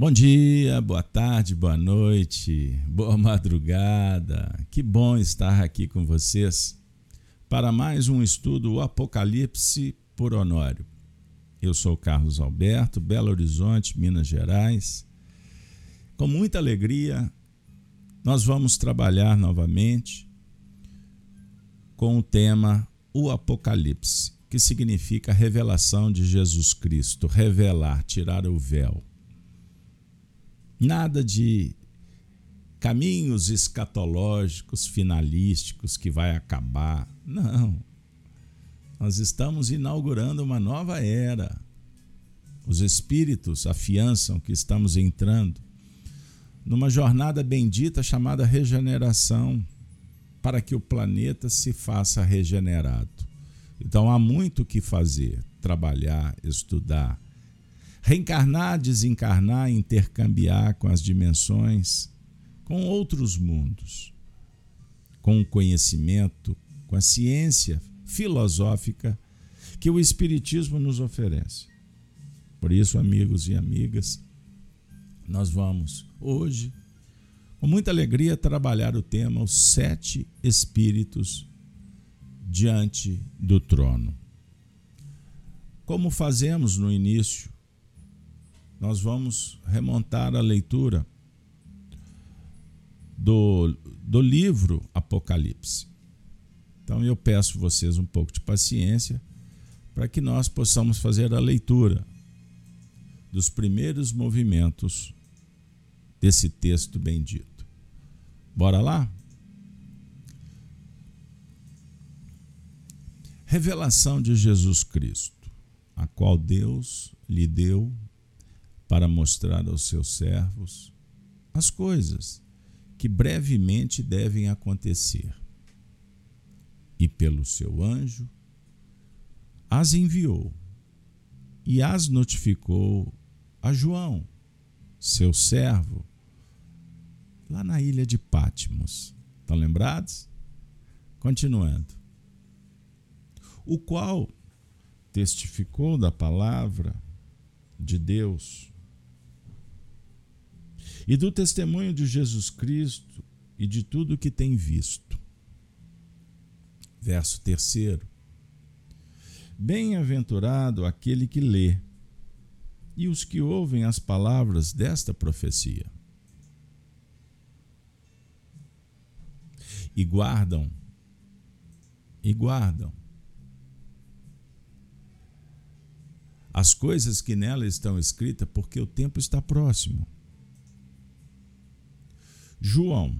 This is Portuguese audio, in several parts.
Bom dia, boa tarde, boa noite, boa madrugada. Que bom estar aqui com vocês para mais um estudo o Apocalipse por Honório. Eu sou Carlos Alberto, Belo Horizonte, Minas Gerais. Com muita alegria, nós vamos trabalhar novamente com o tema O Apocalipse, que significa revelação de Jesus Cristo, revelar, tirar o véu. Nada de caminhos escatológicos, finalísticos que vai acabar. Não. Nós estamos inaugurando uma nova era. Os espíritos afiançam que estamos entrando numa jornada bendita chamada regeneração, para que o planeta se faça regenerado. Então há muito o que fazer, trabalhar, estudar, reencarnar, desencarnar, intercambiar com as dimensões, com outros mundos, com o conhecimento, com a ciência filosófica que o Espiritismo nos oferece. Por isso, amigos e amigas, nós vamos hoje, com muita alegria, trabalhar o tema Os Sete Espíritos diante do trono. Como fazemos no início nós vamos remontar a leitura do, do livro Apocalipse. Então eu peço vocês um pouco de paciência para que nós possamos fazer a leitura dos primeiros movimentos desse texto bendito. Bora lá? Revelação de Jesus Cristo, a qual Deus lhe deu para mostrar aos seus servos as coisas que brevemente devem acontecer. E pelo seu anjo as enviou e as notificou a João, seu servo, lá na ilha de Patmos. Estão lembrados? Continuando. O qual testificou da palavra de Deus e do testemunho de Jesus Cristo e de tudo que tem visto. Verso terceiro. Bem-aventurado aquele que lê e os que ouvem as palavras desta profecia e guardam e guardam as coisas que nela estão escritas, porque o tempo está próximo. João,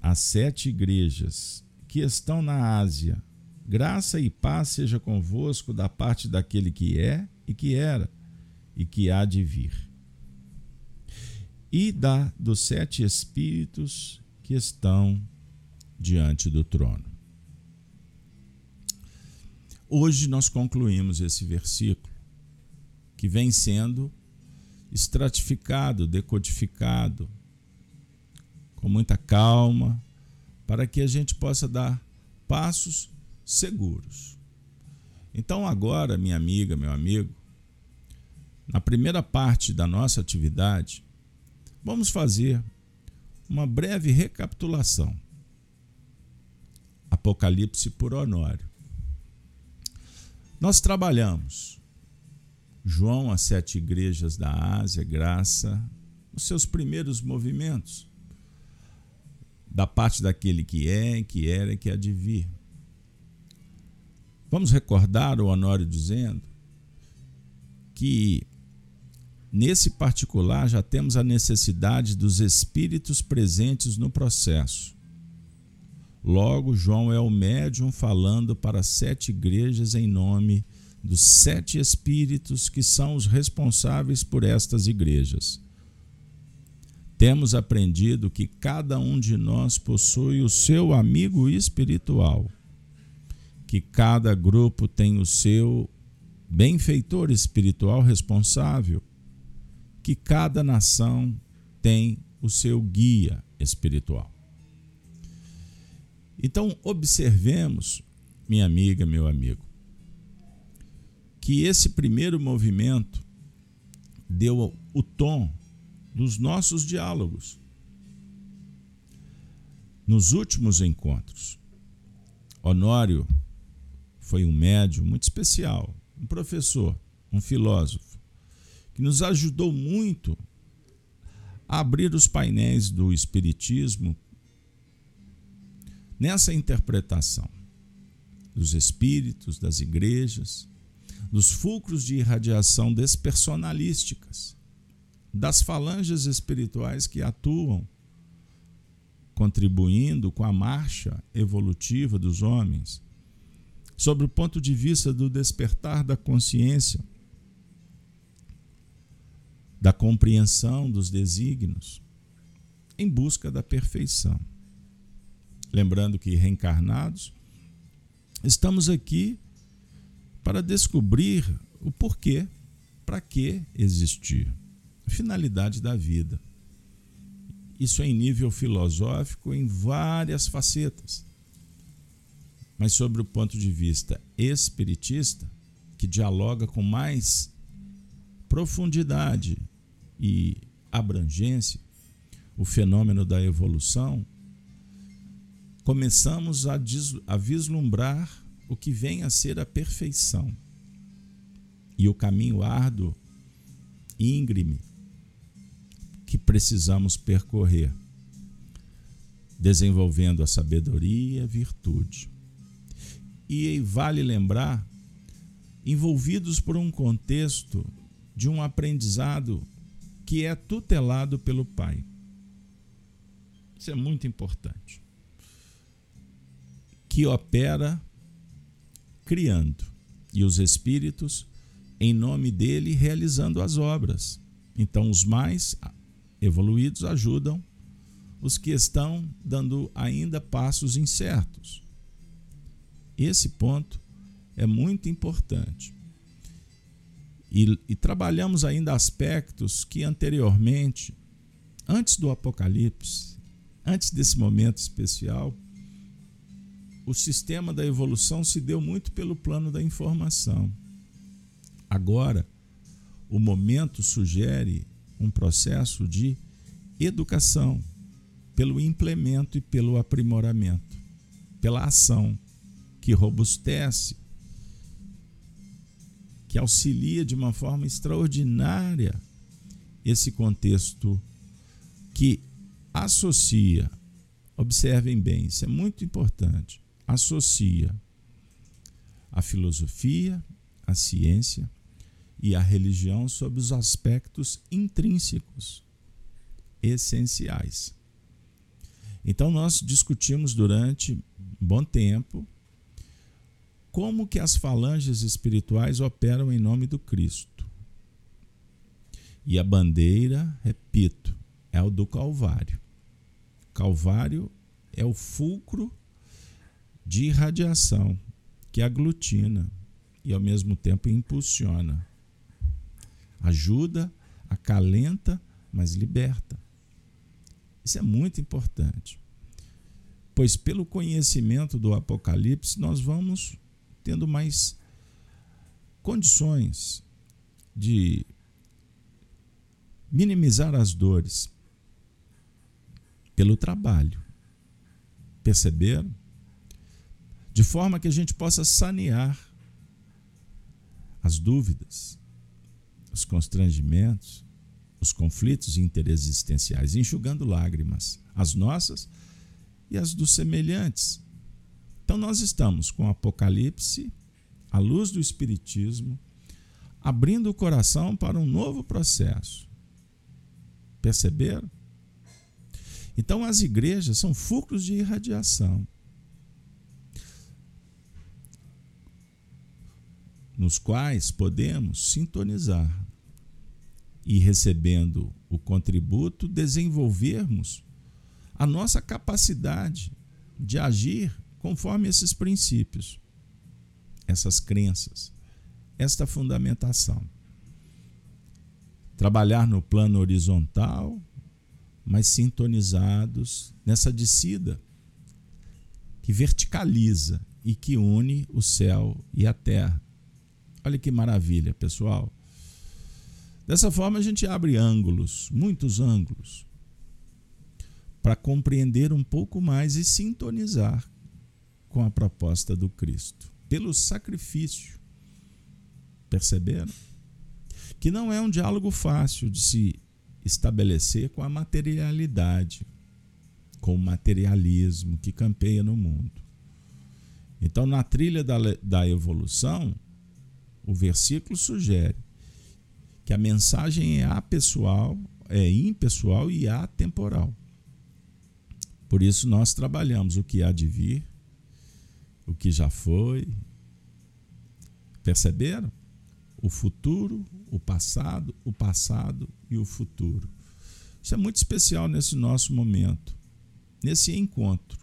as sete igrejas que estão na Ásia, graça e paz seja convosco da parte daquele que é e que era e que há de vir. E da dos sete espíritos que estão diante do trono. Hoje nós concluímos esse versículo que vem sendo estratificado, decodificado, com muita calma, para que a gente possa dar passos seguros. Então, agora, minha amiga, meu amigo, na primeira parte da nossa atividade, vamos fazer uma breve recapitulação. Apocalipse por Honório. Nós trabalhamos João, as sete igrejas da Ásia, graça, os seus primeiros movimentos da parte daquele que é, que era e que há de vir. Vamos recordar o Honório dizendo que nesse particular já temos a necessidade dos espíritos presentes no processo. Logo, João é o médium falando para sete igrejas em nome dos sete espíritos que são os responsáveis por estas igrejas. Temos aprendido que cada um de nós possui o seu amigo espiritual, que cada grupo tem o seu benfeitor espiritual responsável, que cada nação tem o seu guia espiritual. Então, observemos, minha amiga, meu amigo, que esse primeiro movimento deu o tom dos nossos diálogos. Nos últimos encontros, Honório foi um médium muito especial, um professor, um filósofo, que nos ajudou muito a abrir os painéis do Espiritismo nessa interpretação dos espíritos, das igrejas, dos fulcros de irradiação despersonalísticas, das falanges espirituais que atuam contribuindo com a marcha evolutiva dos homens, sobre o ponto de vista do despertar da consciência, da compreensão dos desígnios, em busca da perfeição. Lembrando que reencarnados, estamos aqui para descobrir o porquê, para que existir, finalidade da vida. Isso é em nível filosófico em várias facetas. Mas sobre o ponto de vista espiritista, que dialoga com mais profundidade e abrangência o fenômeno da evolução, começamos a, a vislumbrar o que vem a ser a perfeição e o caminho árduo, íngreme, que precisamos percorrer, desenvolvendo a sabedoria e a virtude. E vale lembrar, envolvidos por um contexto de um aprendizado que é tutelado pelo Pai. Isso é muito importante que opera criando e os espíritos, em nome dele, realizando as obras. Então, os mais evoluídos ajudam os que estão dando ainda passos incertos. Esse ponto é muito importante. E, e, trabalhamos ainda aspectos que anteriormente, antes do Apocalipse, antes desse momento especial, o sistema da evolução se deu muito pelo plano da informação. Agora, o momento sugere um processo de educação pelo implemento e pelo aprimoramento, pela ação que robustece, que auxilia de uma forma extraordinária esse contexto que associa, observem bem, isso é muito importante, associa a filosofia, a ciência e a religião sob os aspectos intrínsecos, essenciais. Então nós discutimos durante um bom tempo como que as falanges espirituais operam em nome do Cristo. E a bandeira, repito, é o do Calvário. Calvário é o fulcro de irradiação que aglutina e ao mesmo tempo impulsiona. Ajuda, acalenta, mas liberta. Isso é muito importante. Pois pelo conhecimento do Apocalipse nós vamos tendo mais condições de minimizar as dores pelo trabalho. Perceberam? de forma que a gente possa sanear as dúvidas, os constrangimentos, os conflitos interessenciais, enxugando lágrimas, as nossas e as dos semelhantes. Então, nós estamos com o Apocalipse, a luz do Espiritismo, abrindo o coração para um novo processo. Perceberam? Então, as igrejas são fulcros de irradiação. nos quais podemos sintonizar e, recebendo o contributo, desenvolvermos a nossa capacidade de agir conforme esses princípios, essas crenças, esta fundamentação. Trabalhar no plano horizontal, mas sintonizados nessa descida que verticaliza e que une o céu e a terra Olha que maravilha, pessoal. Dessa forma, a gente abre ângulos, muitos ângulos, para compreender um pouco mais e sintonizar com a proposta do Cristo, pelo sacrifício. Perceberam? Que não é um diálogo fácil de se estabelecer com a materialidade, com o materialismo que campeia no mundo. Então, na trilha da, da evolução, o versículo sugere que a mensagem é apessoal, é impessoal e atemporal. Por isso nós trabalhamos o que há de vir, o que já foi. Perceberam? O futuro, o passado, o passado e o futuro. Isso é muito especial nesse nosso momento, nesse encontro,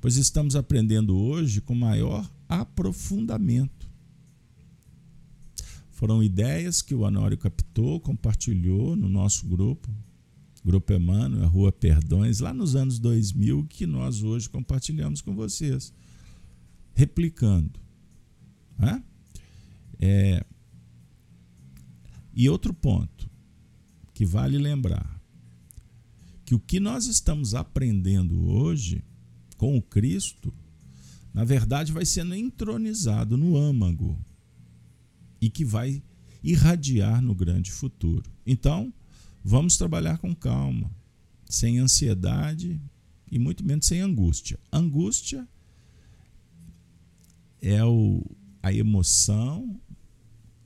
pois estamos aprendendo hoje com maior aprofundamento foram ideias que o Honório captou, compartilhou no nosso grupo, Grupo Emmanuel, Rua Perdões, lá nos anos 2000, que nós hoje compartilhamos com vocês, replicando. Né? É, e outro ponto que vale lembrar, que o que nós estamos aprendendo hoje com o Cristo, na verdade vai sendo entronizado no âmago e que vai irradiar no grande futuro. Então, vamos trabalhar com calma, sem ansiedade e muito menos sem angústia. Angústia é o, a emoção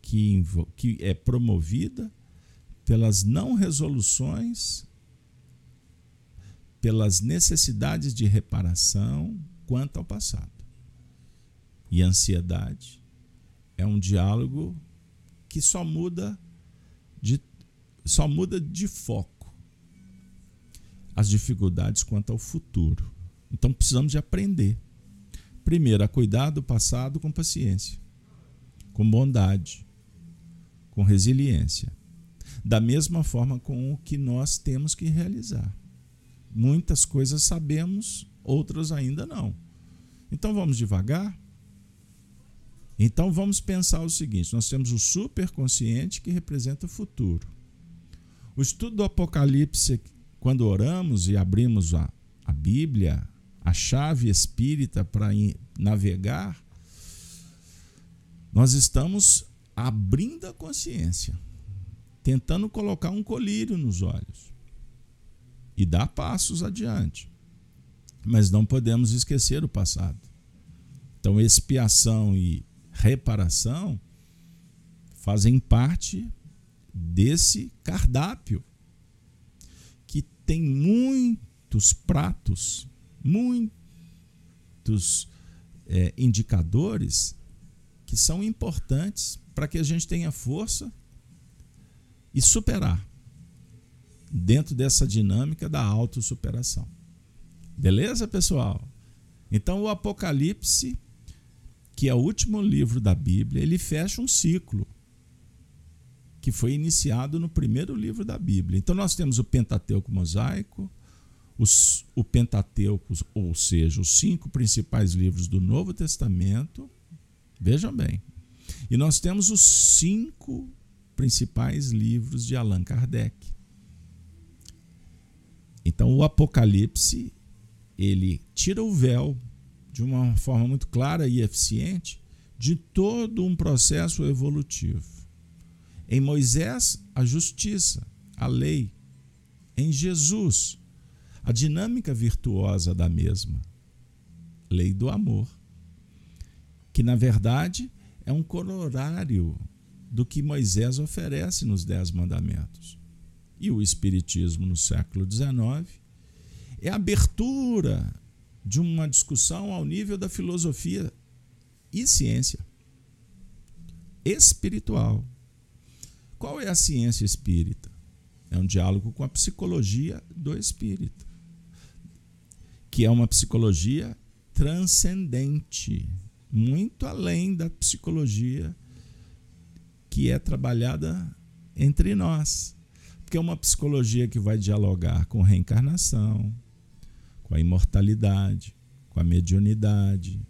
que, que é promovida pelas não resoluções, pelas necessidades de reparação quanto ao passado. E ansiedade é um diálogo que só muda de, só muda de foco as dificuldades quanto ao futuro. Então precisamos de aprender. Primeiro, a cuidar do passado com paciência, com bondade, com resiliência. Da mesma forma com o que nós temos que realizar. Muitas coisas sabemos, outras ainda não. Então vamos devagar, então vamos pensar o seguinte: nós temos o superconsciente que representa o futuro. O estudo do Apocalipse, quando oramos e abrimos a, a Bíblia, a chave espírita para navegar, nós estamos abrindo a consciência, tentando colocar um colírio nos olhos e dar passos adiante. Mas não podemos esquecer o passado. Então, expiação e reparação fazem parte desse cardápio que tem muitos pratos, muitos é, indicadores que são importantes para que a gente tenha força e superar dentro dessa dinâmica da autossuperação. Beleza, pessoal? Então o Apocalipse que é o último livro da Bíblia, ele fecha um ciclo que foi iniciado no primeiro livro da Bíblia. Então nós temos o Pentateuco mosaico, os, o Pentateuco, ou seja, os cinco principais livros do Novo Testamento. Vejam bem. E nós temos os cinco principais livros de Allan Kardec. Então o Apocalipse, ele tira o véu de uma forma muito clara e eficiente de todo um processo evolutivo. Em Moisés, a justiça, a lei. Em Jesus, a dinâmica virtuosa da mesma. Lei do amor. Que, na verdade, é um coronário do que Moisés oferece nos Dez Mandamentos. E o Espiritismo, no século XIX, é a abertura de uma discussão ao nível da filosofia e ciência espiritual. Qual é a ciência espírita? É um diálogo com a psicologia do espírito, que é uma psicologia transcendente, muito além da psicologia que é trabalhada entre nós. Porque é uma psicologia que vai dialogar com reencarnação, com a imortalidade, com a mediunidade,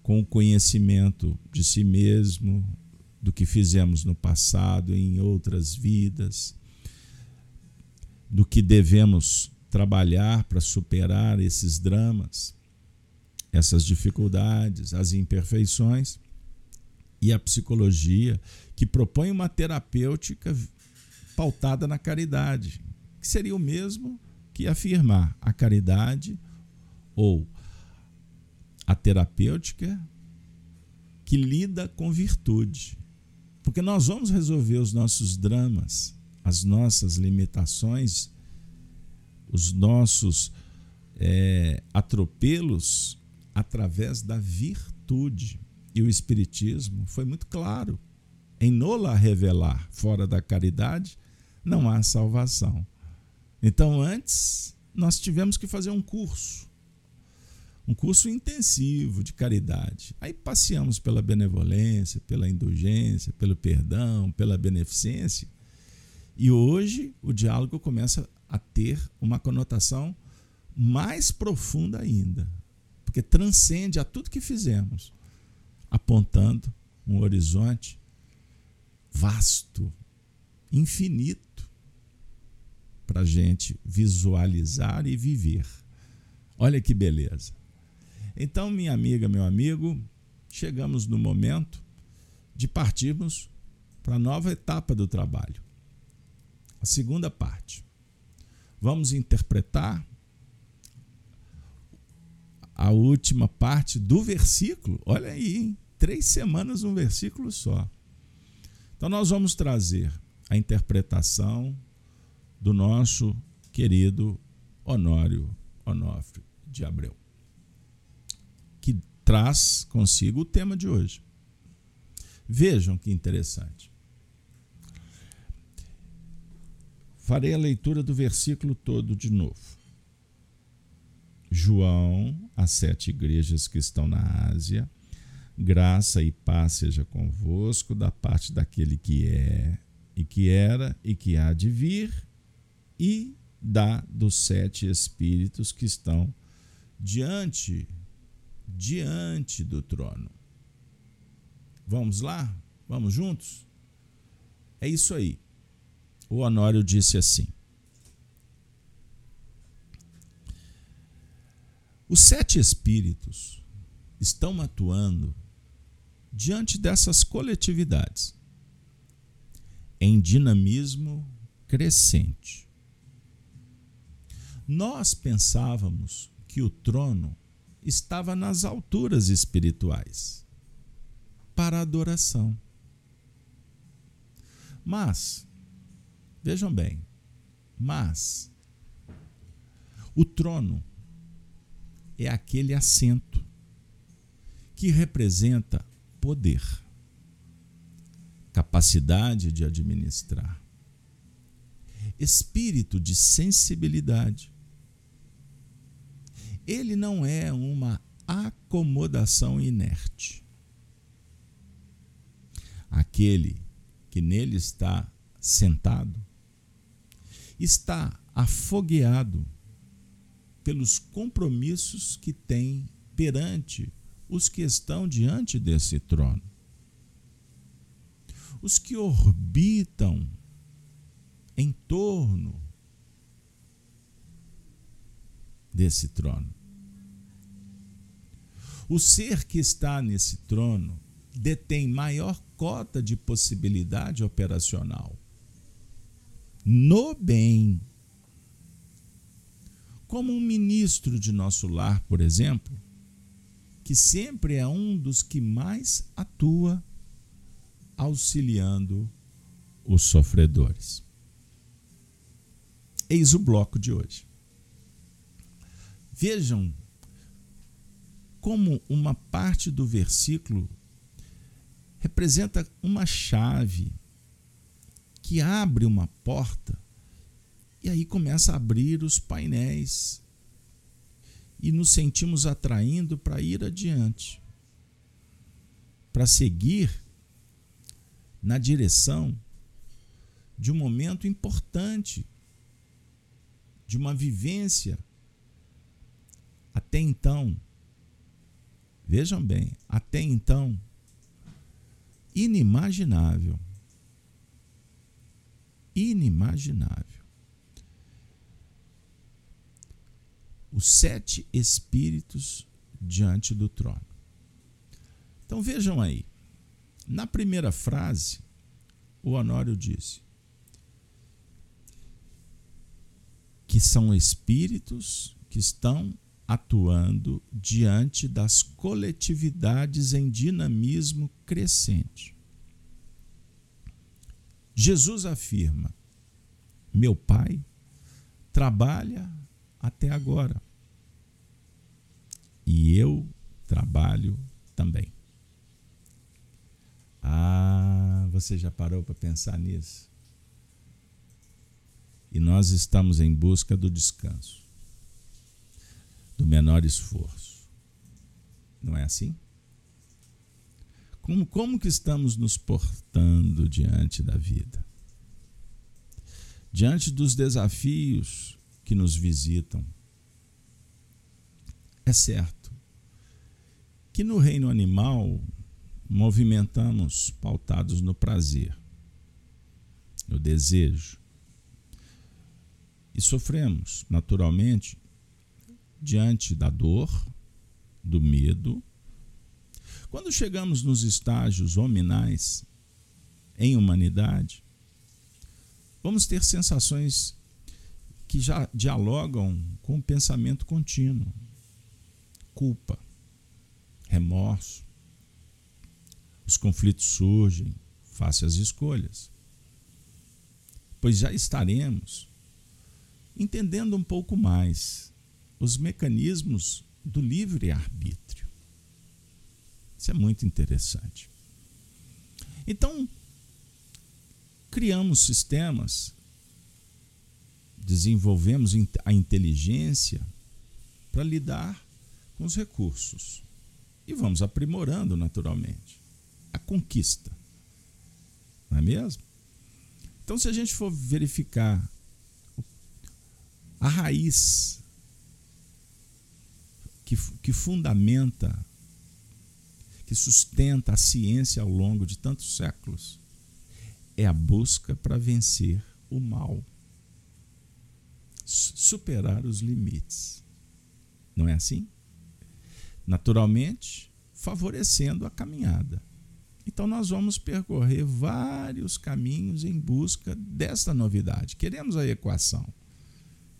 com o conhecimento de si mesmo, do que fizemos no passado, em outras vidas, do que devemos trabalhar para superar esses dramas, essas dificuldades, as imperfeições, e a psicologia, que propõe uma terapêutica pautada na caridade, que seria o mesmo que afirmar a caridade ou a terapêutica que lida com virtude. Porque nós vamos resolver os nossos dramas, as nossas limitações, os nossos é, atropelos através da virtude. E o Espiritismo foi muito claro em nola revelar fora da caridade não há salvação. Então, antes, nós tivemos que fazer um curso, um curso intensivo de caridade. Aí passeamos pela benevolência, pela indulgência, pelo perdão, pela beneficência. E hoje o diálogo começa a ter uma conotação mais profunda ainda, porque transcende a tudo que fizemos, apontando um horizonte vasto, infinito para a gente visualizar e viver. Olha que beleza. Então, minha amiga, meu amigo, chegamos no momento de partirmos para a nova etapa do trabalho. A segunda parte. Vamos interpretar a última parte do versículo. Olha aí, hein? três semanas um versículo só. Então, nós vamos trazer a interpretação do nosso querido Honório Onofre de Abreu, que traz consigo o tema de hoje. Vejam que interessante. Farei a leitura do versículo todo de novo. João, as sete igrejas que estão na Ásia, graça e paz seja convosco da parte daquele que é, e que era, e que há de vir, e da dos sete espíritos que estão diante diante do trono. Vamos lá? Vamos juntos? É isso aí. O Honório disse assim: Os sete espíritos estão atuando diante dessas coletividades em dinamismo crescente nós pensávamos que o trono estava nas alturas espirituais para adoração. Mas, vejam bem, mas o trono é aquele assento que representa poder, capacidade de administrar, espírito de sensibilidade, ele não é uma acomodação inerte. Aquele que nele está sentado está afogueado pelos compromissos que tem perante os que estão diante desse trono. Os que orbitam em torno desse trono. O ser que está nesse trono detém maior cota de possibilidade operacional no bem. Como um ministro de nosso lar, por exemplo, que sempre é um dos que mais atua auxiliando os sofredores. Eis o bloco de hoje. Vejam como uma parte do versículo representa uma chave que abre uma porta e aí começa a abrir os painéis e nos sentimos atraindo para ir adiante, para seguir na direção de um momento importante, de uma vivência até então, vejam bem, até então, inimaginável. Inimaginável. Os sete espíritos diante do trono. Então vejam aí. Na primeira frase, o Honório disse que são espíritos que estão atuando diante das coletividades em dinamismo crescente. Jesus afirma: Meu Pai trabalha até agora e eu trabalho também. Ah, você já parou para pensar nisso? E nós estamos em busca do descanso do menor esforço. Não é assim? Como, como que estamos nos portando diante da vida? Diante dos desafios que nos visitam. É certo que no reino animal movimentamos pautados no prazer, no desejo. E sofremos, naturalmente, diante da dor, do medo. Quando chegamos nos estágios hominais em humanidade, vamos ter sensações que já dialogam com o pensamento contínuo. Culpa, remorso. Os conflitos surgem face às escolhas. Pois já estaremos entendendo um pouco mais os mecanismos do livre-arbítrio. Isso é muito interessante. Então, criamos sistemas, desenvolvemos a inteligência para lidar com os recursos. E vamos aprimorando naturalmente a conquista. Não é mesmo? Então, se a gente for verificar a raiz que, que fundamenta, que sustenta a ciência ao longo de tantos séculos, é a busca para vencer o mal, superar os limites. Não é assim? Naturalmente, favorecendo a caminhada. Então, nós vamos percorrer vários caminhos em busca desta novidade. Queremos a equação,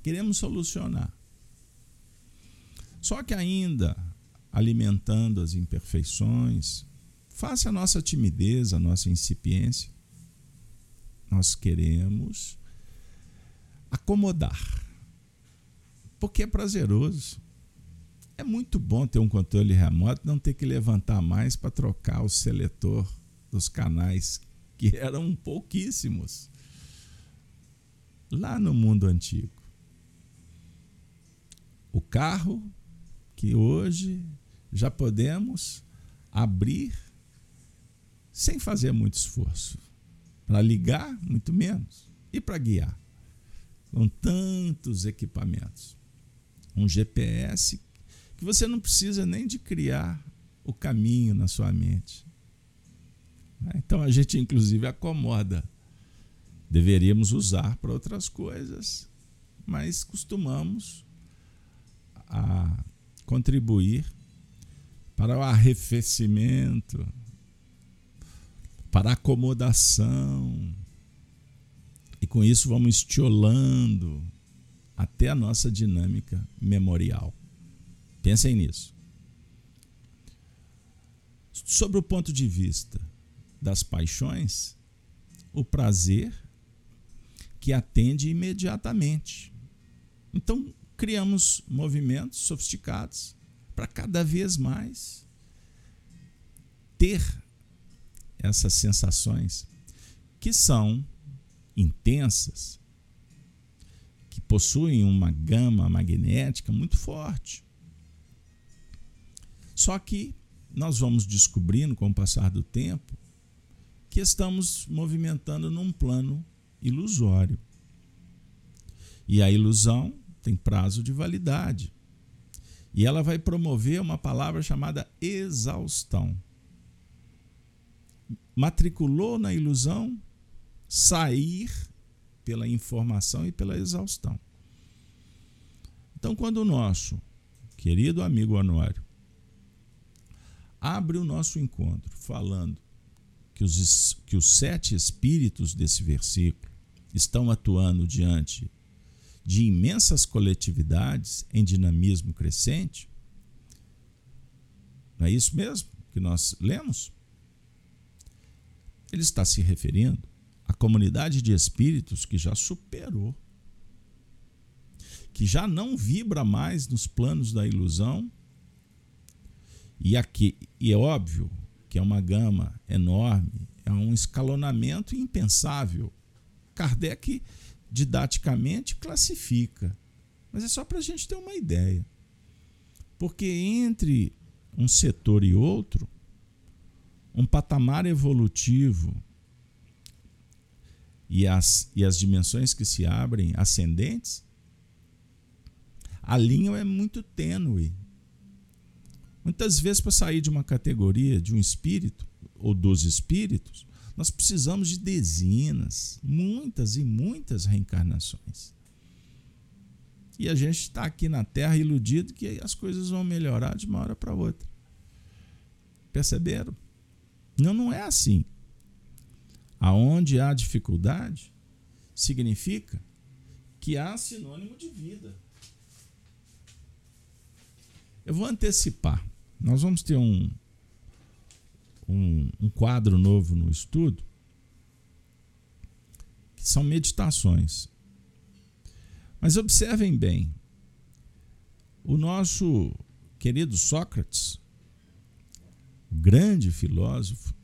queremos solucionar. Só que ainda alimentando as imperfeições, face a nossa timidez, a nossa incipiência, nós queremos acomodar. Porque é prazeroso. É muito bom ter um controle remoto, não ter que levantar mais para trocar o seletor dos canais, que eram pouquíssimos lá no mundo antigo. O carro que hoje já podemos abrir sem fazer muito esforço. Para ligar, muito menos. E para guiar. Com tantos equipamentos. Um GPS que você não precisa nem de criar o caminho na sua mente. Então a gente, inclusive, acomoda. Deveríamos usar para outras coisas, mas costumamos a contribuir para o arrefecimento, para a acomodação. E com isso vamos estiolando até a nossa dinâmica memorial. Pensem nisso. Sobre o ponto de vista das paixões, o prazer que atende imediatamente. Então, criamos movimentos sofisticados para cada vez mais ter essas sensações que são intensas, que possuem uma gama magnética muito forte. Só que nós vamos descobrindo com o passar do tempo que estamos movimentando num plano ilusório. E a ilusão tem prazo de validade. E ela vai promover uma palavra chamada exaustão. matriculou na ilusão, sair pela informação e pela exaustão. Então, quando o nosso querido amigo Honório abre o nosso encontro falando que os, que os sete espíritos desse versículo estão atuando diante de imensas coletividades em dinamismo crescente, não é isso mesmo que nós lemos? Ele está se referindo à comunidade de espíritos que já superou, que já não vibra mais nos planos da ilusão. E aqui, e é óbvio que é uma gama enorme, é um escalonamento impensável. Kardec didaticamente classifica, mas é só para a gente ter uma ideia. Porque entre um setor e outro, um patamar evolutivo e as, e as dimensões que se abrem ascendentes, a linha é muito tênue. Muitas vezes, para sair de uma categoria, de um espírito, ou dos espíritos, nós precisamos de dezenas, muitas e muitas reencarnações. E a gente está aqui na Terra iludido que as coisas vão melhorar de uma hora para outra. Perceberam? Não, não é assim. Aonde há dificuldade, significa que há sinônimo de vida. Eu vou antecipar. Nós vamos ter um, um, um quadro novo no estudo, que são meditações. Mas observem bem, o nosso querido Sócrates, o grande filósofo,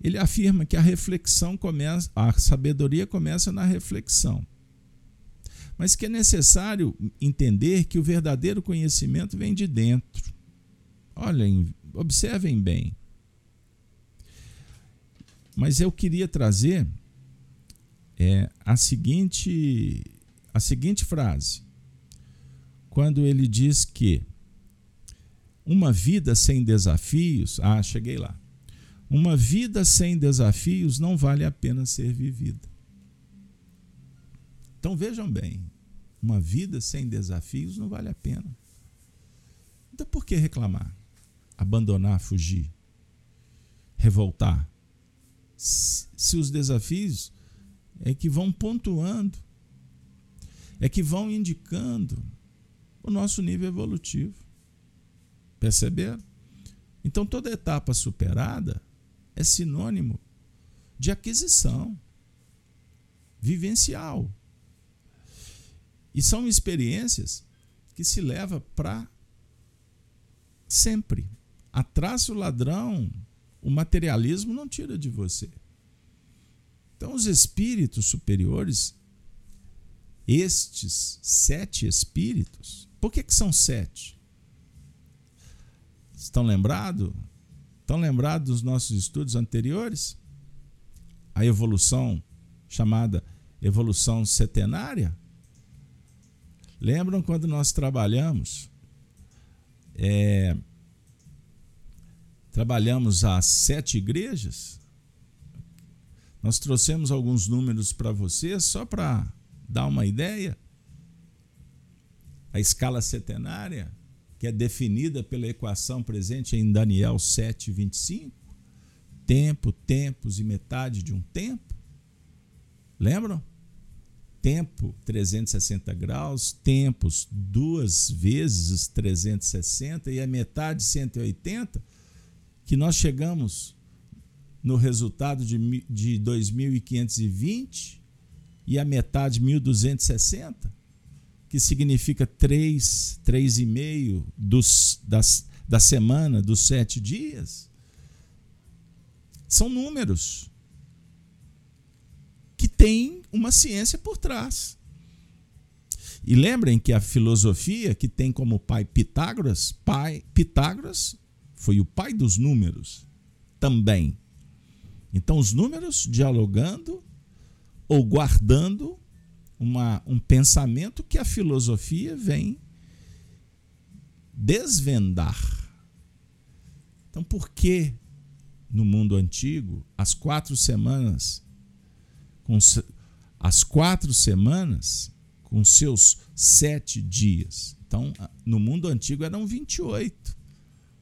ele afirma que a reflexão começa, a sabedoria começa na reflexão. Mas que é necessário entender que o verdadeiro conhecimento vem de dentro. Olhem, observem bem. Mas eu queria trazer é, a seguinte a seguinte frase, quando ele diz que uma vida sem desafios, ah, cheguei lá. Uma vida sem desafios não vale a pena ser vivida. Então vejam bem, uma vida sem desafios não vale a pena. Então por que reclamar? Abandonar, fugir, revoltar? Se os desafios é que vão pontuando é que vão indicando o nosso nível evolutivo. Perceberam? Então, toda etapa superada é sinônimo de aquisição vivencial. E são experiências que se leva para sempre. Atrás o ladrão, o materialismo não tira de você. Então, os espíritos superiores estes sete espíritos, por que, que são sete? Estão lembrados? Estão lembrados dos nossos estudos anteriores? A evolução chamada evolução setenária? Lembram quando nós trabalhamos? É, trabalhamos as sete igrejas? Nós trouxemos alguns números para vocês só para dar uma ideia? A escala setenária, que é definida pela equação presente em Daniel 7, 25, tempo, tempos e metade de um tempo. Lembram? Tempo 360 graus, tempos duas vezes os 360 e a metade 180, que nós chegamos no resultado de, de 2520 e a metade 1260, que significa 3, 3,5 dos, das, da semana, dos sete dias. São números que têm uma ciência por trás. E lembrem que a filosofia que tem como pai Pitágoras, pai Pitágoras foi o pai dos números também. Então os números dialogando ou guardando uma, um pensamento que a filosofia vem desvendar. Então, por que no mundo antigo, as quatro semanas, com as quatro semanas com seus sete dias. Então, no mundo antigo eram 28.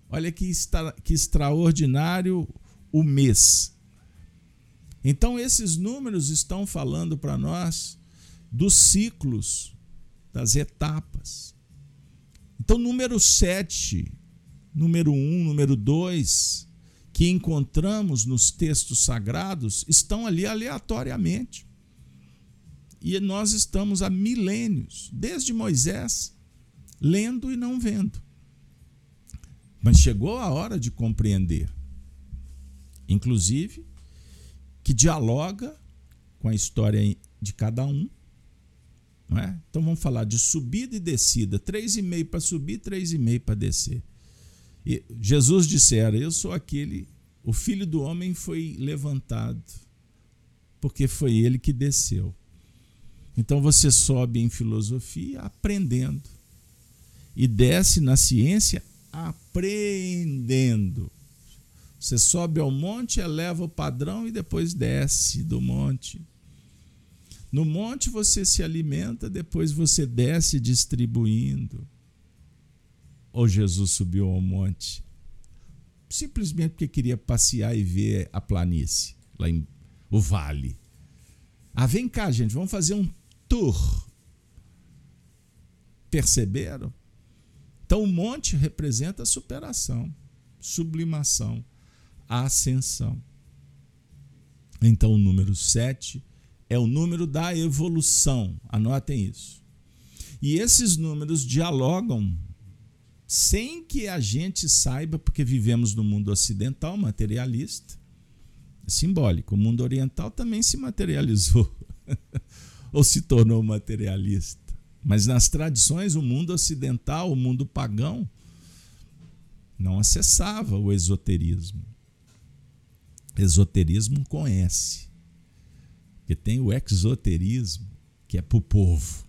Olha que, extra, que extraordinário o mês. Então, esses números estão falando para nós dos ciclos, das etapas. Então, número 7, número 1, número 2, que encontramos nos textos sagrados, estão ali aleatoriamente. E nós estamos há milênios, desde Moisés, lendo e não vendo. Mas chegou a hora de compreender. Inclusive, que dialoga com a história de cada um. É? Então vamos falar de subida e descida: três e meio para subir, três e meio para descer. E Jesus dissera: Eu sou aquele, o filho do homem foi levantado, porque foi ele que desceu. Então você sobe em filosofia aprendendo e desce na ciência aprendendo. Você sobe ao monte, eleva o padrão e depois desce do monte. No monte você se alimenta, depois você desce distribuindo. Ou Jesus subiu ao monte simplesmente porque queria passear e ver a planície, lá em o vale. Ah, vem cá, gente, vamos fazer um tour. Perceberam? Então o monte representa a superação, sublimação, a ascensão. Então o número 7 é o número da evolução. Anotem isso. E esses números dialogam sem que a gente saiba, porque vivemos no mundo ocidental materialista, simbólico. O mundo oriental também se materializou. ou se tornou materialista. Mas nas tradições, o mundo ocidental, o mundo pagão, não acessava o esoterismo. Esoterismo S. Porque tem o exoterismo, que é para o povo.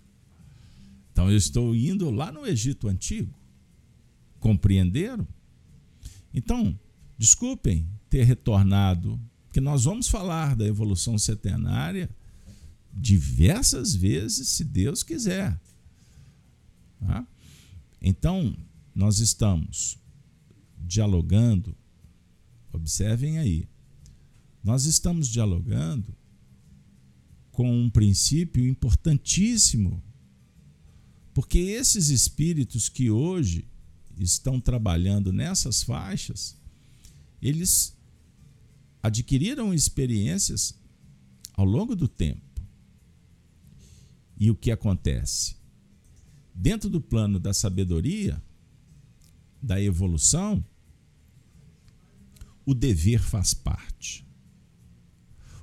Então eu estou indo lá no Egito Antigo. Compreenderam? Então, desculpem ter retornado, porque nós vamos falar da evolução setenária diversas vezes, se Deus quiser. Tá? Então, nós estamos dialogando, observem aí, nós estamos dialogando com um princípio importantíssimo, porque esses espíritos que hoje estão trabalhando nessas faixas, eles adquiriram experiências ao longo do tempo. E o que acontece? Dentro do plano da sabedoria, da evolução, o dever faz parte.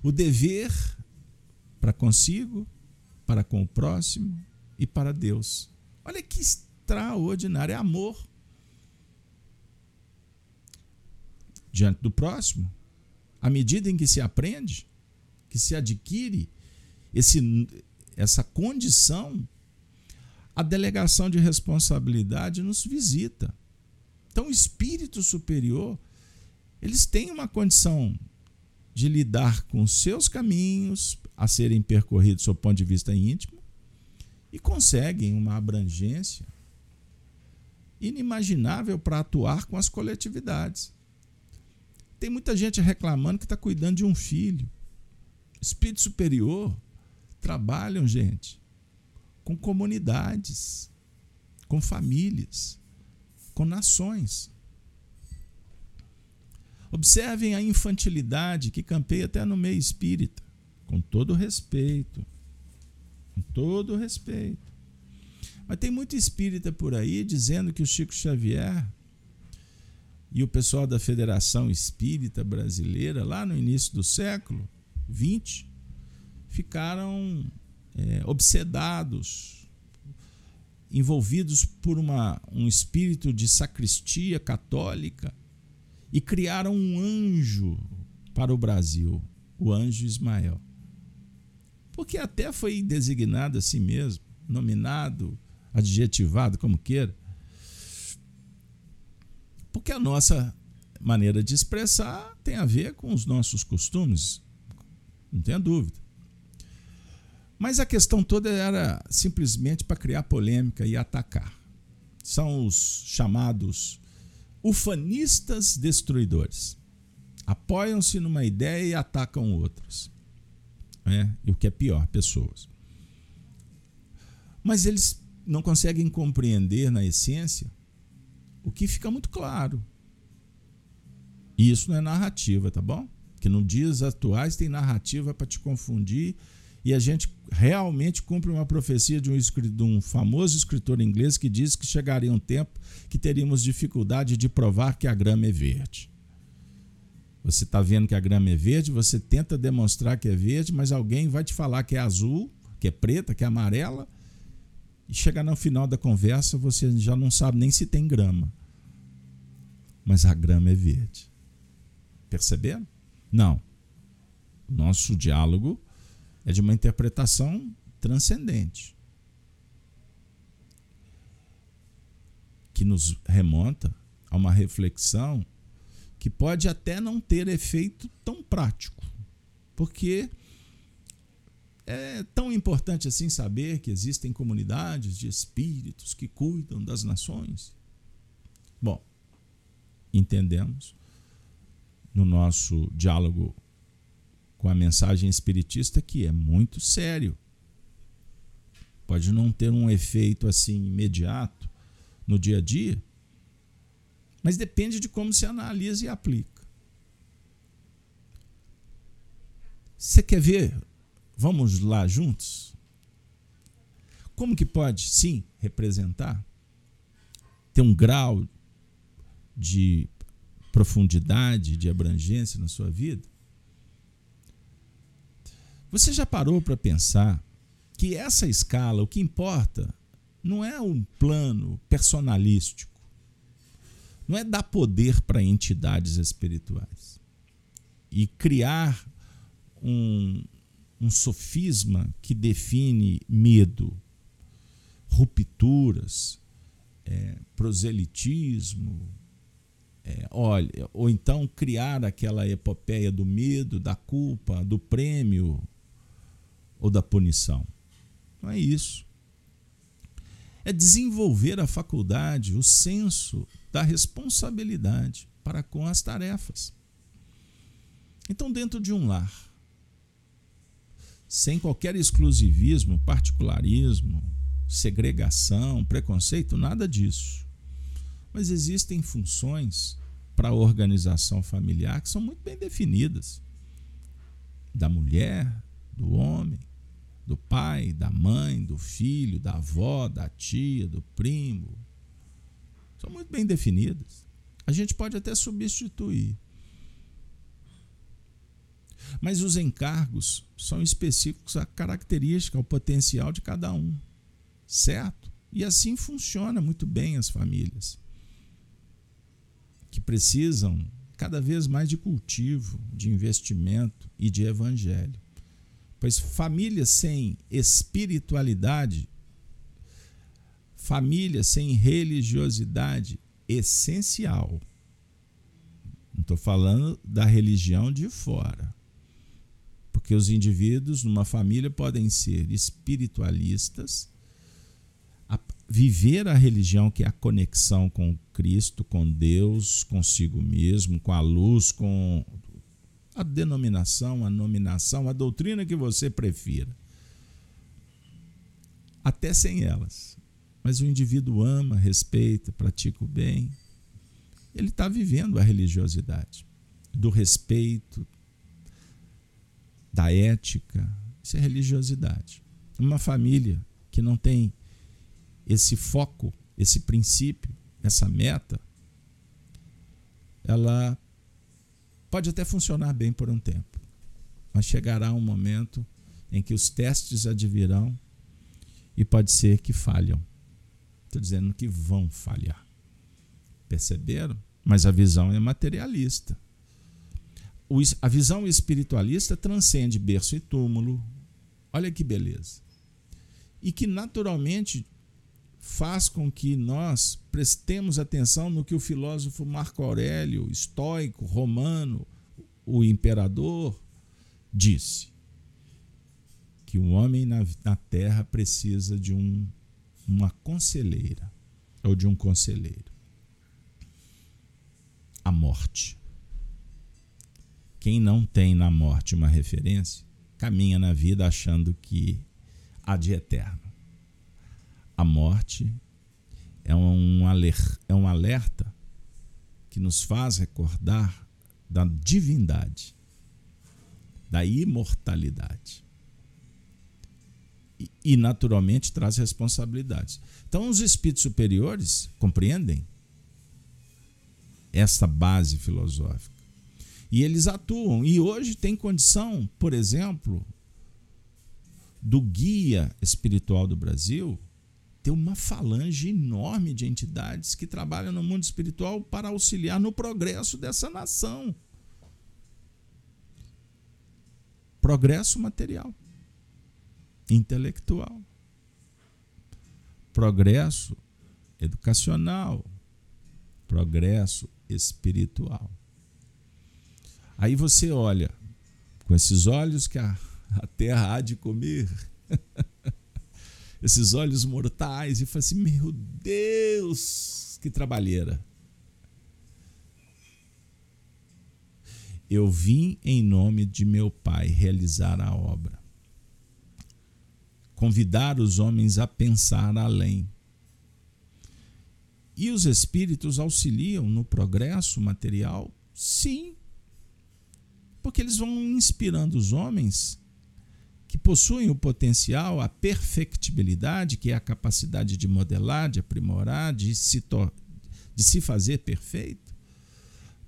O dever para consigo, para com o próximo e para Deus. Olha que extraordinário é amor. Diante do próximo, à medida em que se aprende, que se adquire esse essa condição, a delegação de responsabilidade nos visita. Então, o espírito superior, eles têm uma condição de lidar com seus caminhos a serem percorridos do ponto de vista íntimo e conseguem uma abrangência inimaginável para atuar com as coletividades. Tem muita gente reclamando que está cuidando de um filho. Espírito superior trabalham, gente, com comunidades, com famílias, com nações. Observem a infantilidade que campeia até no meio espírita, com todo respeito. Com todo respeito. Mas tem muito espírita por aí dizendo que o Chico Xavier e o pessoal da Federação Espírita Brasileira, lá no início do século XX, ficaram é, obsedados, envolvidos por uma, um espírito de sacristia católica e criaram um anjo para o Brasil, o anjo Ismael. Porque até foi designado assim mesmo, nominado, adjetivado, como queira. Porque a nossa maneira de expressar tem a ver com os nossos costumes, não tenha dúvida. Mas a questão toda era simplesmente para criar polêmica e atacar. São os chamados ufanistas destruidores. Apoiam-se numa ideia e atacam outras. É, e o que é pior, pessoas. Mas eles não conseguem compreender na essência o que fica muito claro. E isso não é narrativa, tá bom? Que nos dias atuais tem narrativa para te confundir e a gente realmente cumpre uma profecia de um, de um, famoso escritor inglês que diz que chegaria um tempo que teríamos dificuldade de provar que a grama é verde. Você está vendo que a grama é verde, você tenta demonstrar que é verde, mas alguém vai te falar que é azul, que é preta, que é amarela, e chega no final da conversa você já não sabe nem se tem grama. Mas a grama é verde. Perceberam? Não. Nosso diálogo é de uma interpretação transcendente. Que nos remonta a uma reflexão que pode até não ter efeito tão prático. Porque é tão importante assim saber que existem comunidades de espíritos que cuidam das nações. Bom, entendemos no nosso diálogo com a mensagem espiritista que é muito sério. Pode não ter um efeito assim imediato no dia a dia, mas depende de como se analisa e aplica. Você quer ver? Vamos lá juntos? Como que pode, sim, representar? Ter um grau de profundidade, de abrangência na sua vida? Você já parou para pensar que essa escala, o que importa, não é um plano personalístico, não é dar poder para entidades espirituais e criar um, um sofisma que define medo, rupturas, é, proselitismo, é, olha, ou então criar aquela epopeia do medo, da culpa, do prêmio, ou da punição. Não é isso. É desenvolver a faculdade, o senso da responsabilidade para com as tarefas. Então, dentro de um lar, sem qualquer exclusivismo, particularismo, segregação, preconceito, nada disso. Mas existem funções para a organização familiar que são muito bem definidas. Da mulher, do homem, do pai, da mãe, do filho, da avó, da tia, do primo. São muito bem definidas. A gente pode até substituir. Mas os encargos são específicos à característica, ao potencial de cada um. Certo? E assim funciona muito bem as famílias. Que precisam cada vez mais de cultivo, de investimento e de evangelho. Pois família sem espiritualidade, família sem religiosidade essencial. Não estou falando da religião de fora. Porque os indivíduos numa família podem ser espiritualistas, a viver a religião que é a conexão com Cristo, com Deus, consigo mesmo, com a luz, com a denominação, a nominação, a doutrina que você prefira. Até sem elas. Mas o indivíduo ama, respeita, pratica o bem. Ele está vivendo a religiosidade, do respeito, da ética. Isso é religiosidade. Uma família que não tem esse foco, esse princípio, essa meta, ela Pode até funcionar bem por um tempo, mas chegará um momento em que os testes advirão e pode ser que falham. Estou dizendo que vão falhar. Perceberam? Mas a visão é materialista. A visão espiritualista transcende berço e túmulo. Olha que beleza. E que naturalmente faz com que nós prestemos atenção no que o filósofo Marco Aurélio, estoico, romano, o imperador, disse: que o homem na, na terra precisa de um, uma conselheira ou de um conselheiro. A morte. Quem não tem na morte uma referência, caminha na vida achando que há de eterno. A morte é um, alerta, é um alerta que nos faz recordar da divindade, da imortalidade. E, e, naturalmente traz responsabilidades. Então, os espíritos superiores compreendem essa base filosófica. E eles atuam. E hoje tem condição, por exemplo, do guia espiritual do Brasil ter uma falange enorme de entidades que trabalham no mundo espiritual para auxiliar no progresso dessa nação. Progresso material, intelectual, progresso educacional, progresso espiritual. Aí você olha com esses olhos que a, a terra há de comer, esses olhos mortais, e fala assim: meu Deus, que trabalheira. Eu vim em nome de meu Pai realizar a obra, convidar os homens a pensar além. E os espíritos auxiliam no progresso material? Sim, porque eles vão inspirando os homens que possuem o potencial, a perfectibilidade, que é a capacidade de modelar, de aprimorar, de se, de se fazer perfeito,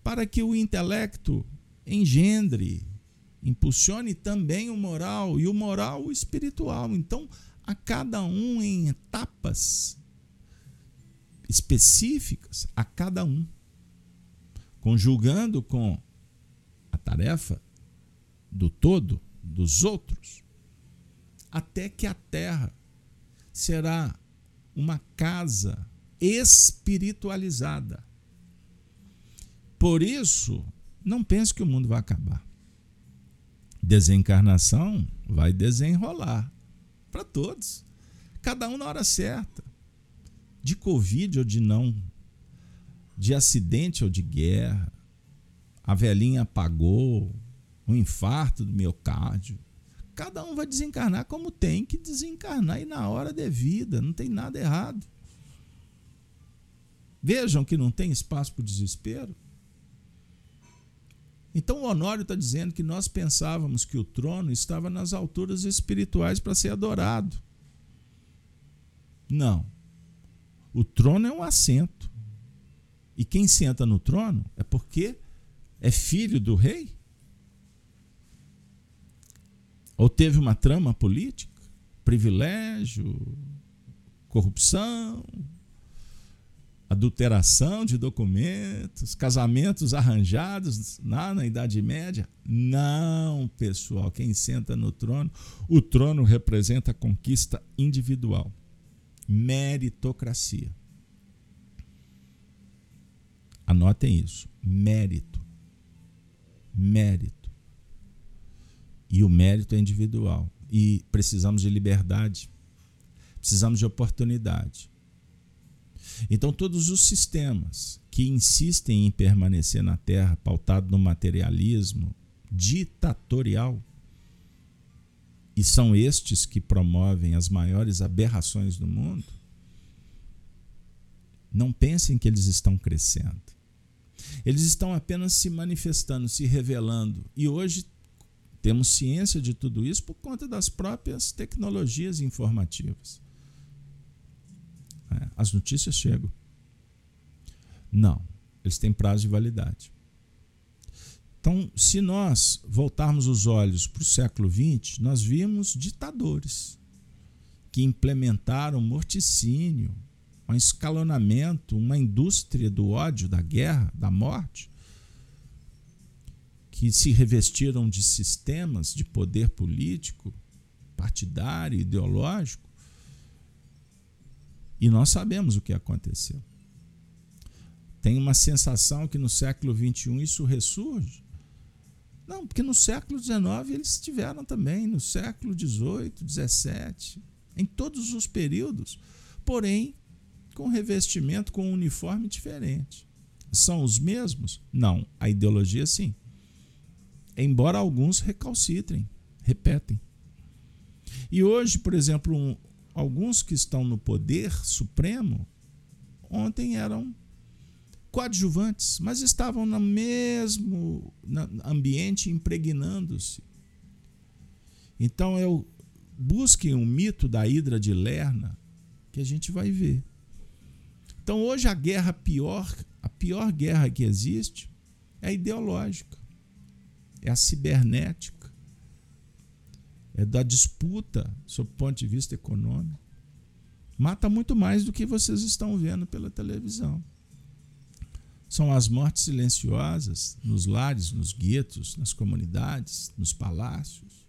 para que o intelecto engendre, impulsione também o moral e o moral o espiritual. Então, a cada um em etapas específicas, a cada um, conjugando com tarefa do todo, dos outros, até que a terra será uma casa espiritualizada. Por isso, não pense que o mundo vai acabar. Desencarnação vai desenrolar para todos, cada um na hora certa. De Covid ou de não, de acidente ou de guerra, a velhinha apagou, um infarto do miocárdio. Cada um vai desencarnar como tem que desencarnar e na hora devida, não tem nada errado. Vejam que não tem espaço para o desespero. Então o Honório está dizendo que nós pensávamos que o trono estava nas alturas espirituais para ser adorado. Não. O trono é um assento. E quem senta no trono é porque é filho do rei? Ou teve uma trama política? Privilégio? Corrupção? Adulteração de documentos? Casamentos arranjados na, na Idade Média? Não, pessoal. Quem senta no trono, o trono representa a conquista individual. Meritocracia. Anotem isso. Mérito mérito. E o mérito é individual. E precisamos de liberdade. Precisamos de oportunidade. Então, todos os sistemas que insistem em permanecer na Terra pautado no materialismo ditatorial, e são estes que promovem as maiores aberrações do mundo, não pensem que eles estão crescendo. Eles estão apenas se manifestando, se revelando. E hoje temos ciência de tudo isso por conta das próprias tecnologias informativas. É, as notícias chegam. Não, eles têm prazo de validade. Então, se nós voltarmos os olhos para o século XX, nós vimos ditadores que implementaram morticínio, um escalonamento, uma indústria do ódio, da guerra, da morte, que se revestiram de sistemas de poder político, partidário, ideológico, E nós sabemos o que aconteceu. Tem uma sensação que no século XXI isso ressurge. Não, porque no século XIX eles tiveram também, no século XVIII, XVII, em todos os períodos, porém com revestimento, com um uniforme diferente. São os mesmos? Não, a ideologia sim. Embora alguns recalcitrem, repetem. E hoje, por exemplo, um, alguns que estão no poder supremo, ontem eram coadjuvantes, mas estavam no mesmo ambiente impregnando-se. Então eu busque um mito da Hidra de Lerna que a gente vai ver. Então hoje a guerra pior, a pior guerra que existe é ideológica, é a cibernética, é da disputa sob o ponto de vista econômico. Mata muito mais do que vocês estão vendo pela televisão. São as mortes silenciosas nos lares, nos guetos, nas comunidades, nos palácios.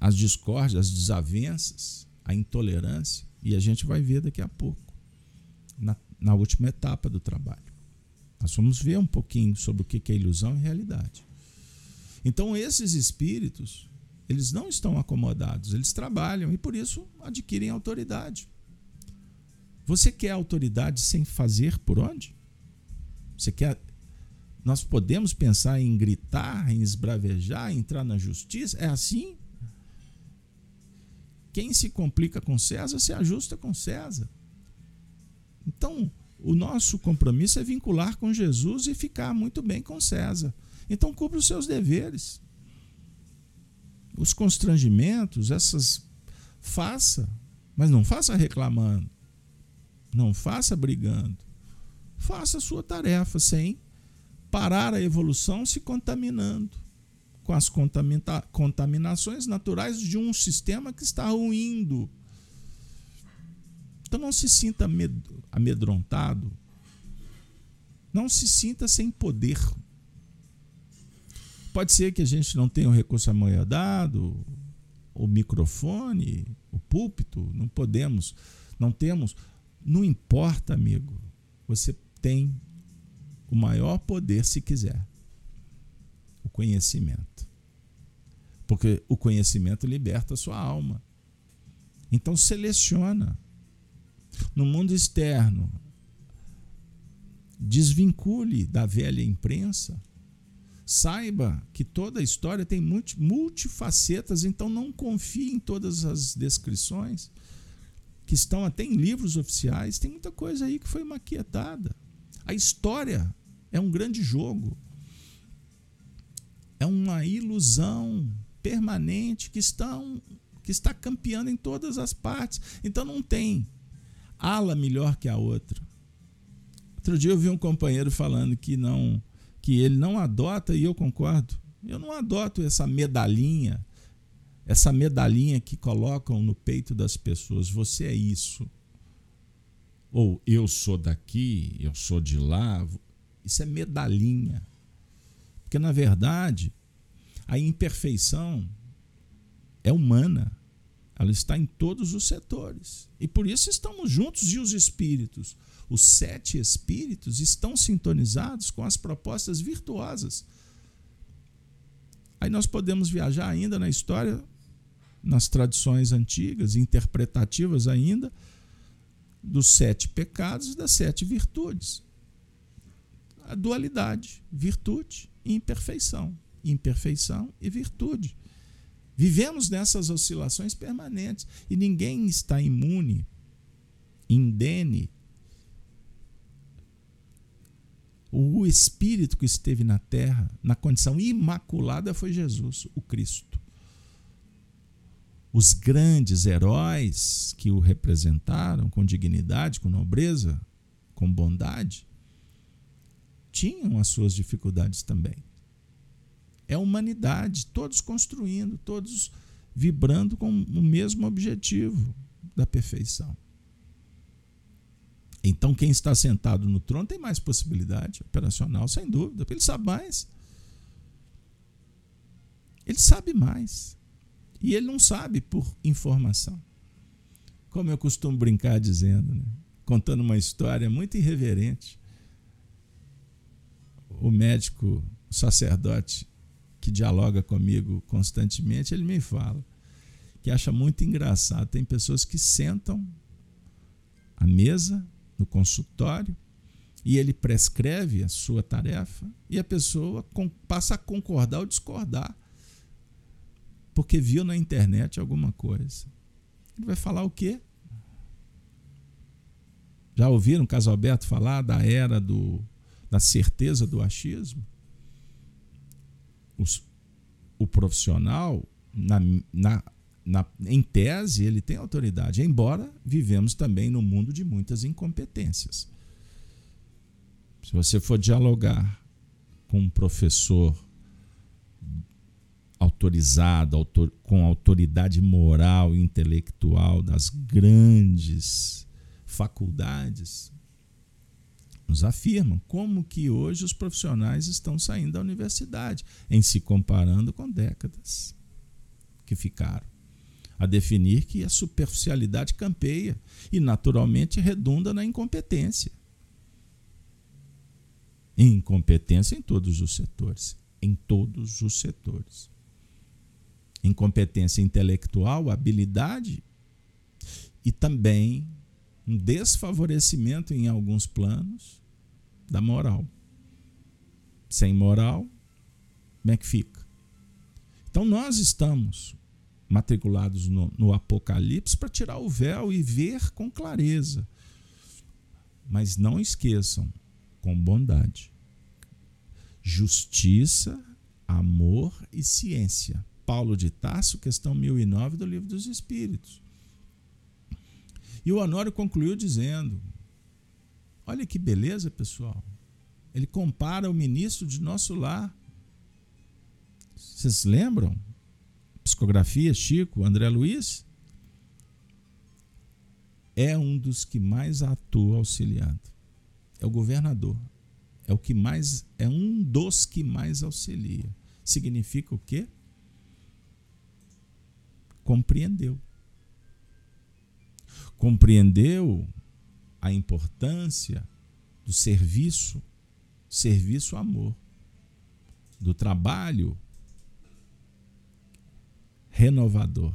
As discórdias, as desavenças, a intolerância. E a gente vai ver daqui a pouco, na, na última etapa do trabalho. Nós vamos ver um pouquinho sobre o que é ilusão e realidade. Então, esses espíritos, eles não estão acomodados, eles trabalham e por isso adquirem autoridade. Você quer autoridade sem fazer por onde? Você quer. Nós podemos pensar em gritar, em esbravejar, entrar na justiça? É assim? Quem se complica com César se ajusta com César. Então, o nosso compromisso é vincular com Jesus e ficar muito bem com César. Então, cumpra os seus deveres. Os constrangimentos, essas. Faça, mas não faça reclamando. Não faça brigando. Faça a sua tarefa sem parar a evolução se contaminando com as contaminações naturais de um sistema que está ruindo. Então não se sinta amedrontado. Não se sinta sem poder. Pode ser que a gente não tenha o recurso amoedado, o microfone, o púlpito, não podemos, não temos, não importa, amigo. Você tem o maior poder se quiser: o conhecimento. Porque o conhecimento liberta a sua alma. Então seleciona. No mundo externo, desvincule da velha imprensa. Saiba que toda a história tem multifacetas, então não confie em todas as descrições que estão até em livros oficiais, tem muita coisa aí que foi maquietada. A história é um grande jogo. É uma ilusão permanente que, estão, que está campeando em todas as partes. Então não tem ala melhor que a outra. Outro dia eu vi um companheiro falando que não que ele não adota e eu concordo. Eu não adoto essa medalhinha essa medalhinha que colocam no peito das pessoas, você é isso. Ou eu sou daqui, eu sou de lá. Isso é medalhinha. Porque, na verdade, a imperfeição é humana. Ela está em todos os setores. E por isso estamos juntos e os espíritos. Os sete espíritos estão sintonizados com as propostas virtuosas. Aí nós podemos viajar ainda na história nas tradições antigas, interpretativas ainda, dos sete pecados e das sete virtudes. A dualidade, virtude e imperfeição. Imperfeição e virtude. Vivemos nessas oscilações permanentes e ninguém está imune, indene. O espírito que esteve na terra, na condição imaculada, foi Jesus, o Cristo os grandes heróis que o representaram com dignidade, com nobreza, com bondade, tinham as suas dificuldades também. É a humanidade, todos construindo, todos vibrando com o mesmo objetivo da perfeição. Então, quem está sentado no trono tem mais possibilidade operacional, sem dúvida, porque ele sabe mais. Ele sabe mais. E ele não sabe por informação. Como eu costumo brincar dizendo, né? contando uma história muito irreverente. O médico, o sacerdote que dialoga comigo constantemente, ele me fala que acha muito engraçado. Tem pessoas que sentam à mesa, no consultório, e ele prescreve a sua tarefa e a pessoa passa a concordar ou discordar porque viu na internet alguma coisa. Ele vai falar o quê? Já ouviram o Alberto falar da era do, da certeza do achismo? Os, o profissional, na, na, na, em tese, ele tem autoridade, embora vivemos também no mundo de muitas incompetências. Se você for dialogar com um professor autorizado, autor, com autoridade moral e intelectual das grandes faculdades, nos afirmam como que hoje os profissionais estão saindo da universidade, em se comparando com décadas que ficaram, a definir que a superficialidade campeia e naturalmente redunda na incompetência. Incompetência em todos os setores, em todos os setores incompetência intelectual, habilidade e também um desfavorecimento em alguns planos da moral. Sem moral, como é que fica? Então nós estamos matriculados no, no Apocalipse para tirar o véu e ver com clareza. Mas não esqueçam, com bondade, justiça, amor e ciência Paulo de Tarso, questão 1009 do Livro dos Espíritos. E o Honório concluiu dizendo: Olha que beleza, pessoal. Ele compara o ministro de nosso lar. Vocês lembram? Psicografia, Chico, André Luiz? É um dos que mais atua auxiliando. É o governador. É o que mais é um dos que mais auxilia. Significa o quê? compreendeu. Compreendeu a importância do serviço, serviço amor, do trabalho renovador,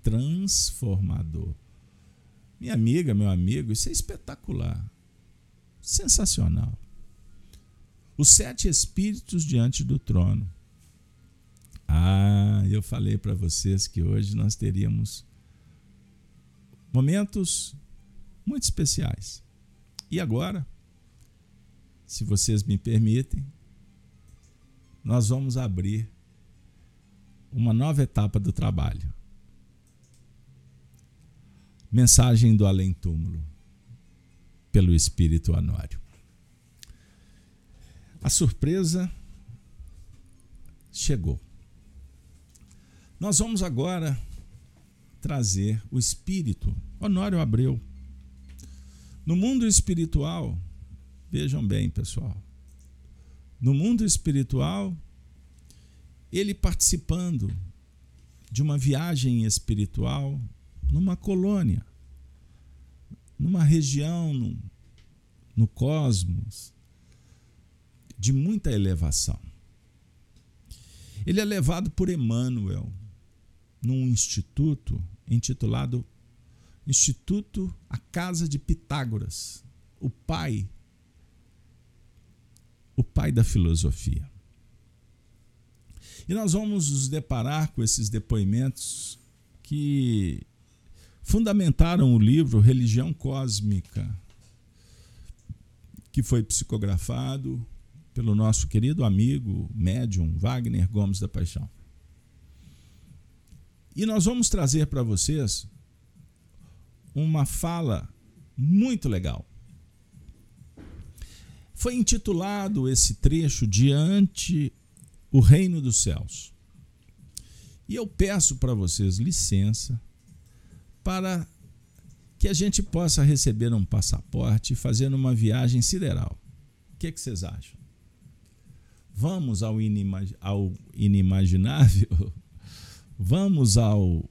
transformador. Minha amiga, meu amigo, isso é espetacular, sensacional. Os sete espíritos diante do trono. Ah, eu falei para vocês que hoje nós teríamos momentos muito especiais. E agora, se vocês me permitem, nós vamos abrir uma nova etapa do trabalho. Mensagem do além-túmulo, pelo Espírito Anório. A surpresa chegou. Nós vamos agora trazer o espírito. Honório Abreu. No mundo espiritual, vejam bem, pessoal. No mundo espiritual, ele participando de uma viagem espiritual numa colônia, numa região no, no cosmos de muita elevação. Ele é levado por Emmanuel, num instituto intitulado Instituto A Casa de Pitágoras, o pai o pai da filosofia. E nós vamos nos deparar com esses depoimentos que fundamentaram o livro Religião Cósmica, que foi psicografado pelo nosso querido amigo médium Wagner Gomes da Paixão. E nós vamos trazer para vocês uma fala muito legal. Foi intitulado esse trecho Diante o Reino dos Céus. E eu peço para vocês licença para que a gente possa receber um passaporte e fazer uma viagem sideral. O que, é que vocês acham? Vamos ao, inimag ao inimaginável? Vamos ao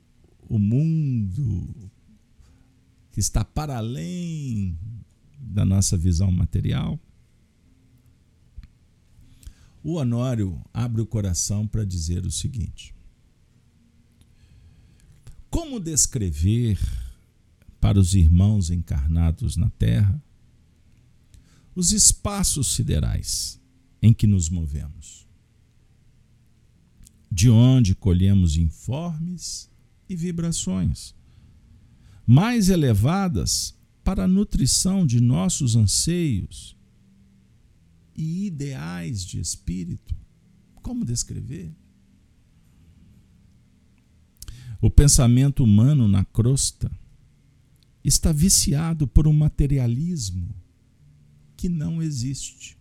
o mundo que está para além da nossa visão material. O Honório abre o coração para dizer o seguinte: Como descrever para os irmãos encarnados na Terra os espaços siderais em que nos movemos? De onde colhemos informes e vibrações mais elevadas para a nutrição de nossos anseios e ideais de espírito. Como descrever? O pensamento humano na crosta está viciado por um materialismo que não existe.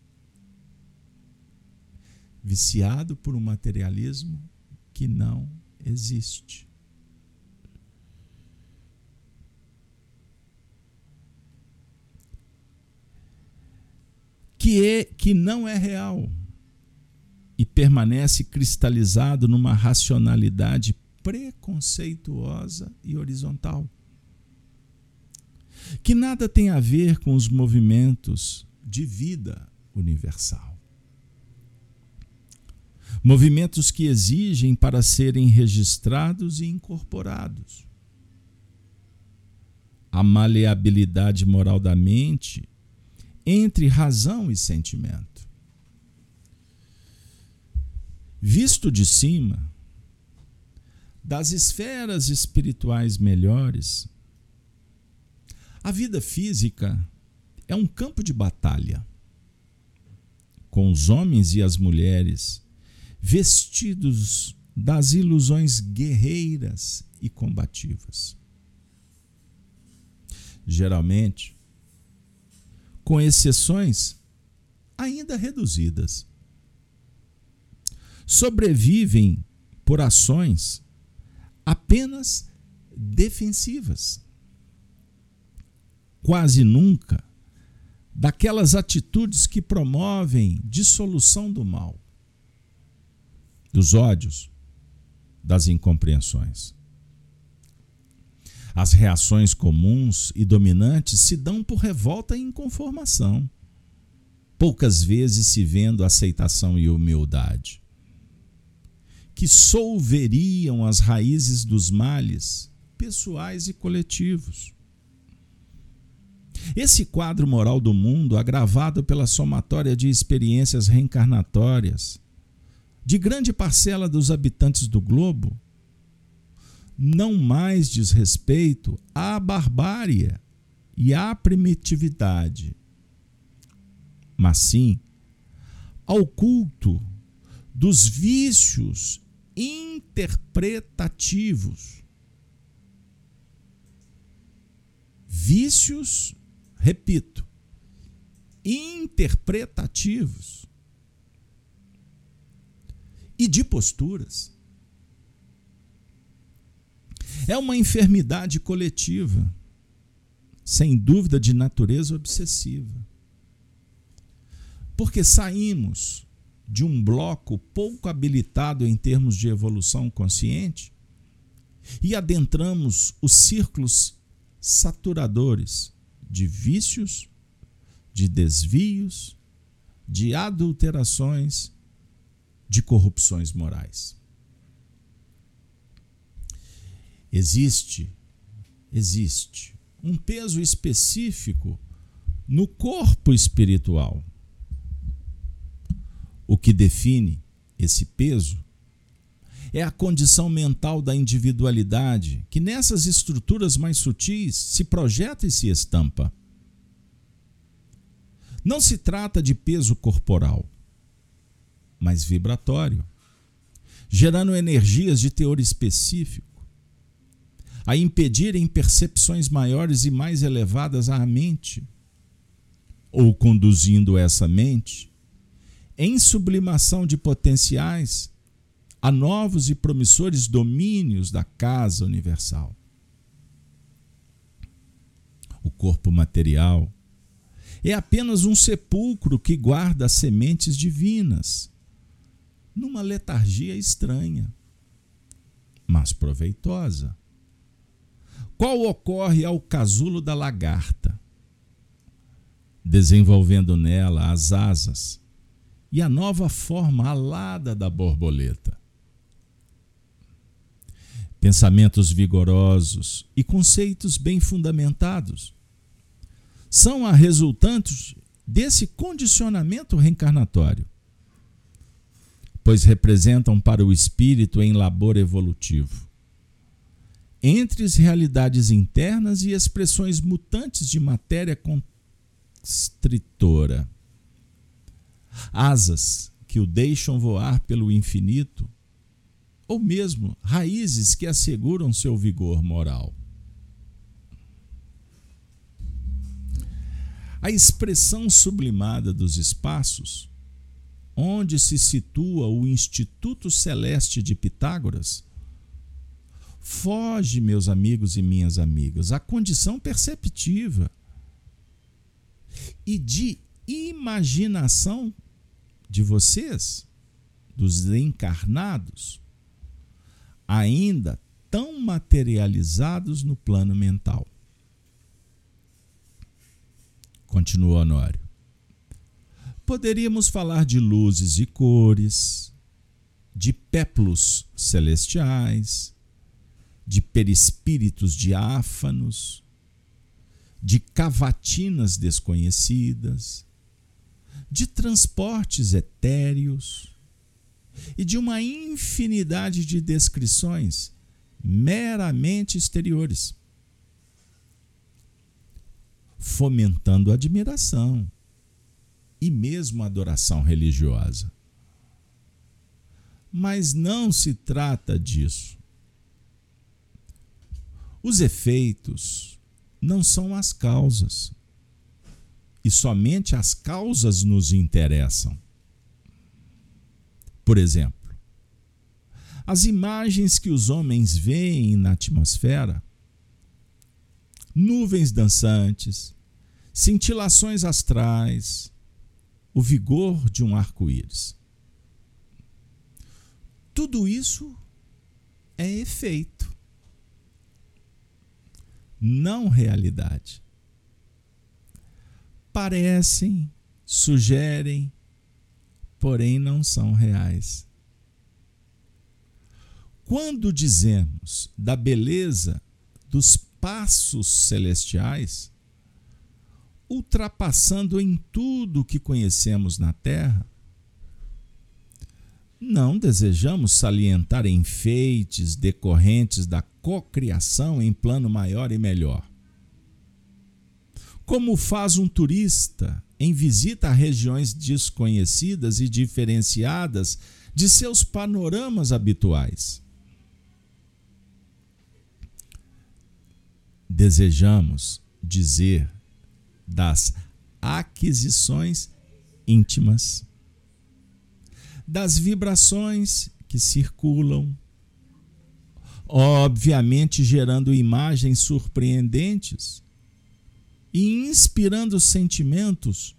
Viciado por um materialismo que não existe. que, é, que não é real e permanece cristalizado numa racionalidade preconceituosa e horizontal, que nada tem a ver com os movimentos de vida universal. Movimentos que exigem para serem registrados e incorporados. A maleabilidade moral da mente entre razão e sentimento. Visto de cima, das esferas espirituais melhores, a vida física é um campo de batalha, com os homens e as mulheres vestidos das ilusões guerreiras e combativas. Geralmente, com exceções ainda reduzidas. Sobrevivem por ações apenas defensivas. Quase nunca daquelas atitudes que promovem dissolução do mal, dos ódios, das incompreensões. As reações comuns e dominantes se dão por revolta e inconformação, poucas vezes se vendo aceitação e humildade. Que solveriam as raízes dos males pessoais e coletivos. Esse quadro moral do mundo, agravado pela somatória de experiências reencarnatórias de grande parcela dos habitantes do globo, não mais diz respeito à barbárie e à primitividade, mas sim ao culto dos vícios interpretativos. Vícios, repito, interpretativos e de posturas. É uma enfermidade coletiva, sem dúvida de natureza obsessiva. Porque saímos de um bloco pouco habilitado em termos de evolução consciente e adentramos os círculos saturadores de vícios, de desvios, de adulterações, de corrupções morais. Existe, existe um peso específico no corpo espiritual. O que define esse peso é a condição mental da individualidade, que nessas estruturas mais sutis se projeta e se estampa. Não se trata de peso corporal, mas vibratório, gerando energias de teor específico a impedirem percepções maiores e mais elevadas à mente, ou conduzindo essa mente em sublimação de potenciais a novos e promissores domínios da casa universal. O corpo material é apenas um sepulcro que guarda as sementes divinas, numa letargia estranha, mas proveitosa. Qual ocorre ao casulo da lagarta, desenvolvendo nela as asas e a nova forma alada da borboleta. Pensamentos vigorosos e conceitos bem fundamentados são a resultantes desse condicionamento reencarnatório, pois representam para o espírito em labor evolutivo. Entre as realidades internas e expressões mutantes de matéria constritora asas que o deixam voar pelo infinito, ou mesmo raízes que asseguram seu vigor moral. A expressão sublimada dos espaços, onde se situa o Instituto Celeste de Pitágoras, foge, meus amigos e minhas amigas, à condição perceptiva e de imaginação de vocês, dos encarnados, ainda tão materializados no plano mental. Continua Honório. Poderíamos falar de luzes e cores, de péplos celestiais, de perispíritos diáfanos, de cavatinas desconhecidas, de transportes etéreos e de uma infinidade de descrições meramente exteriores, fomentando admiração e mesmo adoração religiosa. Mas não se trata disso. Os efeitos não são as causas e somente as causas nos interessam. Por exemplo, as imagens que os homens veem na atmosfera, nuvens dançantes, cintilações astrais, o vigor de um arco-íris. Tudo isso é efeito, não realidade parecem, sugerem, porém não são reais. Quando dizemos da beleza dos passos celestiais, ultrapassando em tudo que conhecemos na Terra, não desejamos salientar enfeites decorrentes da cocriação em plano maior e melhor como faz um turista em visita a regiões desconhecidas e diferenciadas de seus panoramas habituais. Desejamos dizer das aquisições íntimas, das vibrações que circulam, obviamente gerando imagens surpreendentes e inspirando sentimentos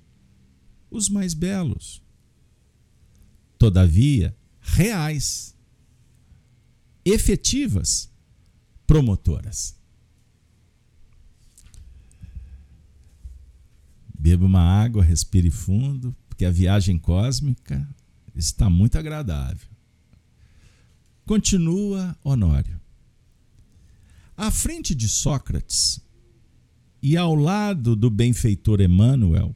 os mais belos. Todavia, reais, efetivas, promotoras. Beba uma água, respire fundo, porque a viagem cósmica está muito agradável. Continua Honório. À frente de Sócrates, e ao lado do benfeitor Emmanuel,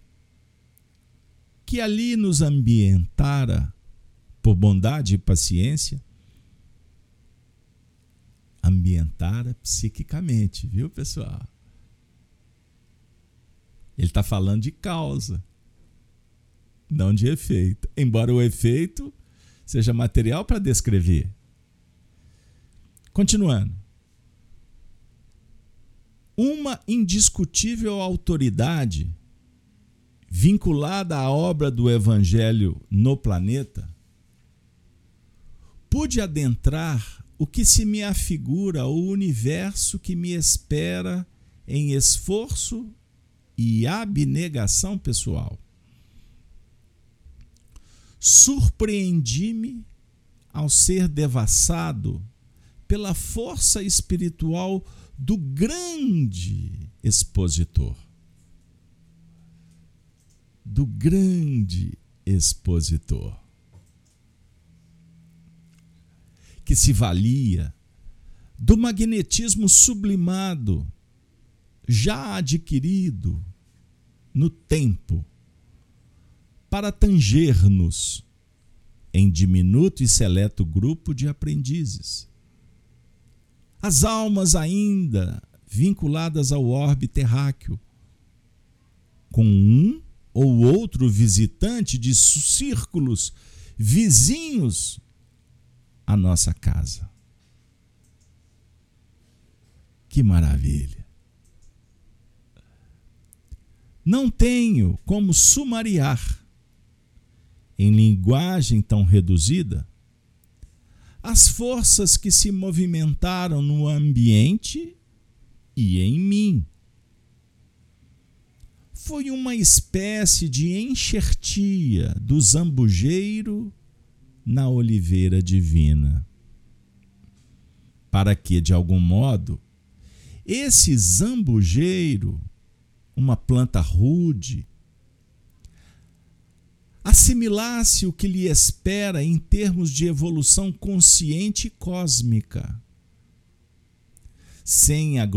que ali nos ambientara por bondade e paciência, ambientara psiquicamente, viu, pessoal? Ele está falando de causa, não de efeito. Embora o efeito seja material para descrever. Continuando uma indiscutível autoridade vinculada à obra do Evangelho no planeta, pude adentrar o que se me afigura o universo que me espera em esforço e abnegação pessoal. Surpreendi-me ao ser devassado pela força espiritual do grande expositor. Do grande expositor. Que se valia do magnetismo sublimado, já adquirido no tempo, para tanger-nos em diminuto e seleto grupo de aprendizes. As almas ainda vinculadas ao orbe terráqueo, com um ou outro visitante de círculos vizinhos à nossa casa. Que maravilha! Não tenho como sumariar em linguagem tão reduzida as forças que se movimentaram no ambiente e em mim. Foi uma espécie de enxertia do zambujeiro na oliveira divina. Para que, de algum modo, esse zambujeiro, uma planta rude, assimilasse o que lhe espera em termos de evolução consciente e cósmica, sem a,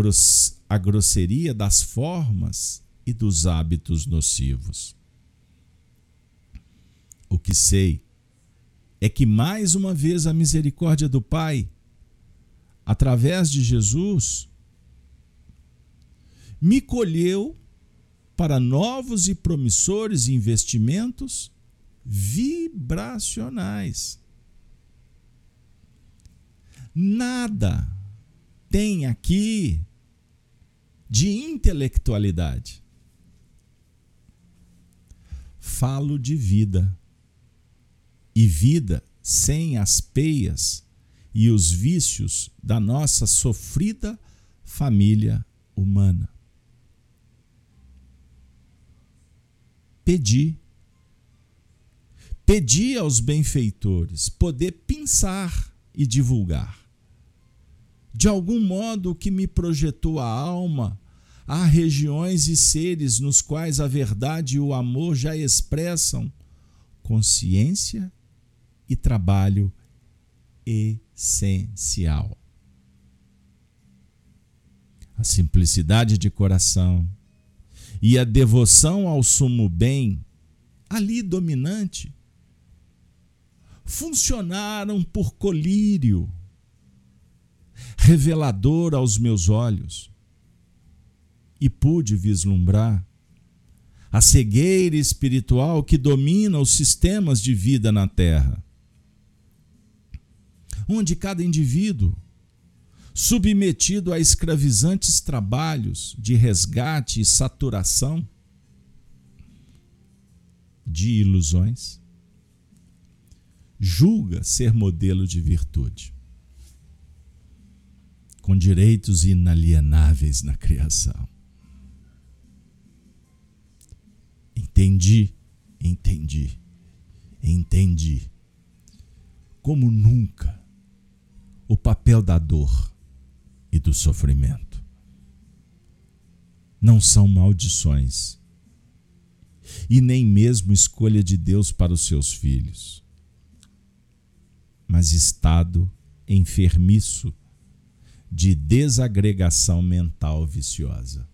a grosseria das formas e dos hábitos nocivos. O que sei é que mais uma vez a misericórdia do Pai, através de Jesus, me colheu para novos e promissores investimentos vibracionais. Nada tem aqui de intelectualidade. Falo de vida. E vida sem as peias e os vícios da nossa sofrida família humana. Pedi Pedi aos benfeitores poder pensar e divulgar. De algum modo, o que me projetou a alma há regiões e seres nos quais a verdade e o amor já expressam consciência e trabalho essencial. A simplicidade de coração e a devoção ao sumo bem, ali dominante, funcionaram por colírio, revelador aos meus olhos, e pude vislumbrar a cegueira espiritual que domina os sistemas de vida na Terra, onde cada indivíduo, submetido a escravizantes trabalhos de resgate e saturação de ilusões, julga ser modelo de virtude, com direitos inalienáveis na criação. Entendi, entendi, entendi, como nunca, o papel da dor e do sofrimento. Não são maldições e nem mesmo escolha de Deus para os seus filhos mas estado enfermiço de desagregação mental viciosa.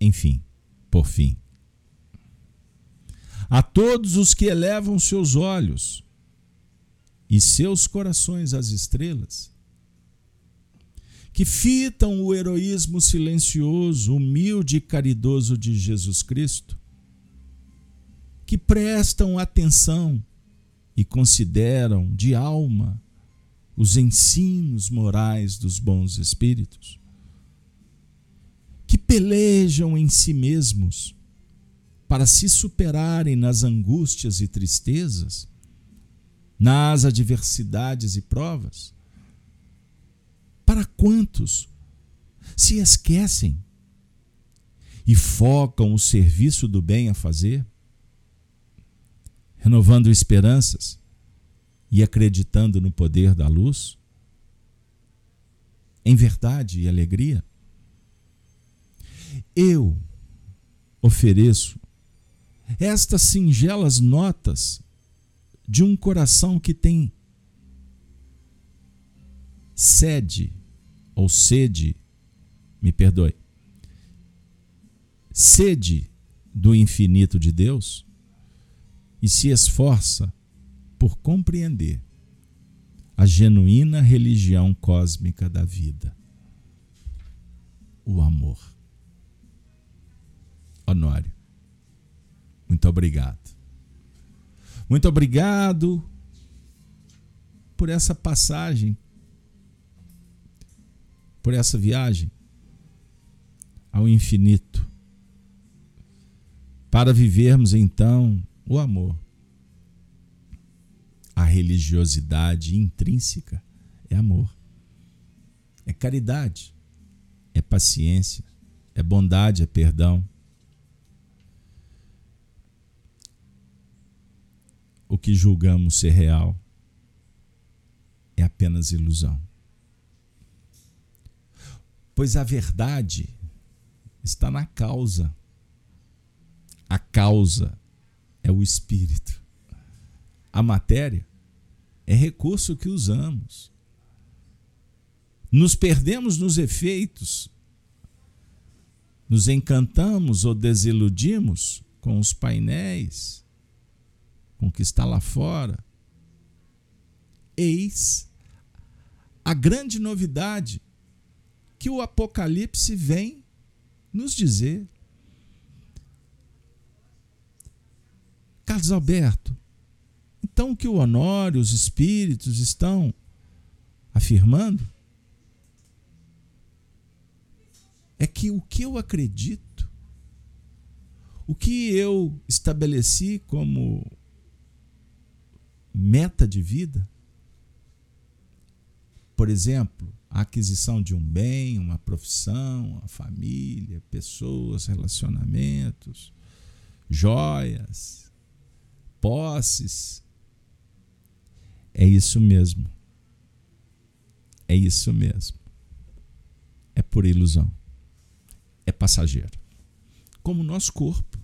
Enfim, por fim, a todos os que elevam seus olhos e seus corações às estrelas, que fitam o heroísmo silencioso, humilde e caridoso de Jesus Cristo, que prestam atenção e consideram de alma os ensinos morais dos bons espíritos, que pelejam em si mesmos para se superarem nas angústias e tristezas, nas adversidades e provas. Para quantos se esquecem e focam o serviço do bem a fazer? renovando esperanças, e acreditando no poder da luz? Em verdade e alegria? Eu ofereço estas singelas notas de um coração que tem sede ou sede, me perdoe, sede do infinito de Deus e se esforça por compreender a genuína religião cósmica da vida, o amor. Honório, muito obrigado. Muito obrigado por essa passagem, por essa viagem ao infinito, para vivermos então o amor a religiosidade intrínseca é amor, é caridade, é paciência, é bondade, é perdão. O que julgamos ser real é apenas ilusão. Pois a verdade está na causa. A causa é o espírito. A matéria é recurso que usamos. Nos perdemos nos efeitos, nos encantamos ou desiludimos com os painéis, com o que está lá fora. Eis a grande novidade que o Apocalipse vem nos dizer. Carlos Alberto, então, o que o Honório, os espíritos estão afirmando é que o que eu acredito, o que eu estabeleci como meta de vida, por exemplo, a aquisição de um bem, uma profissão, a família, pessoas, relacionamentos, joias, posses, é isso mesmo. É isso mesmo. É por ilusão. É passageiro. Como o nosso corpo.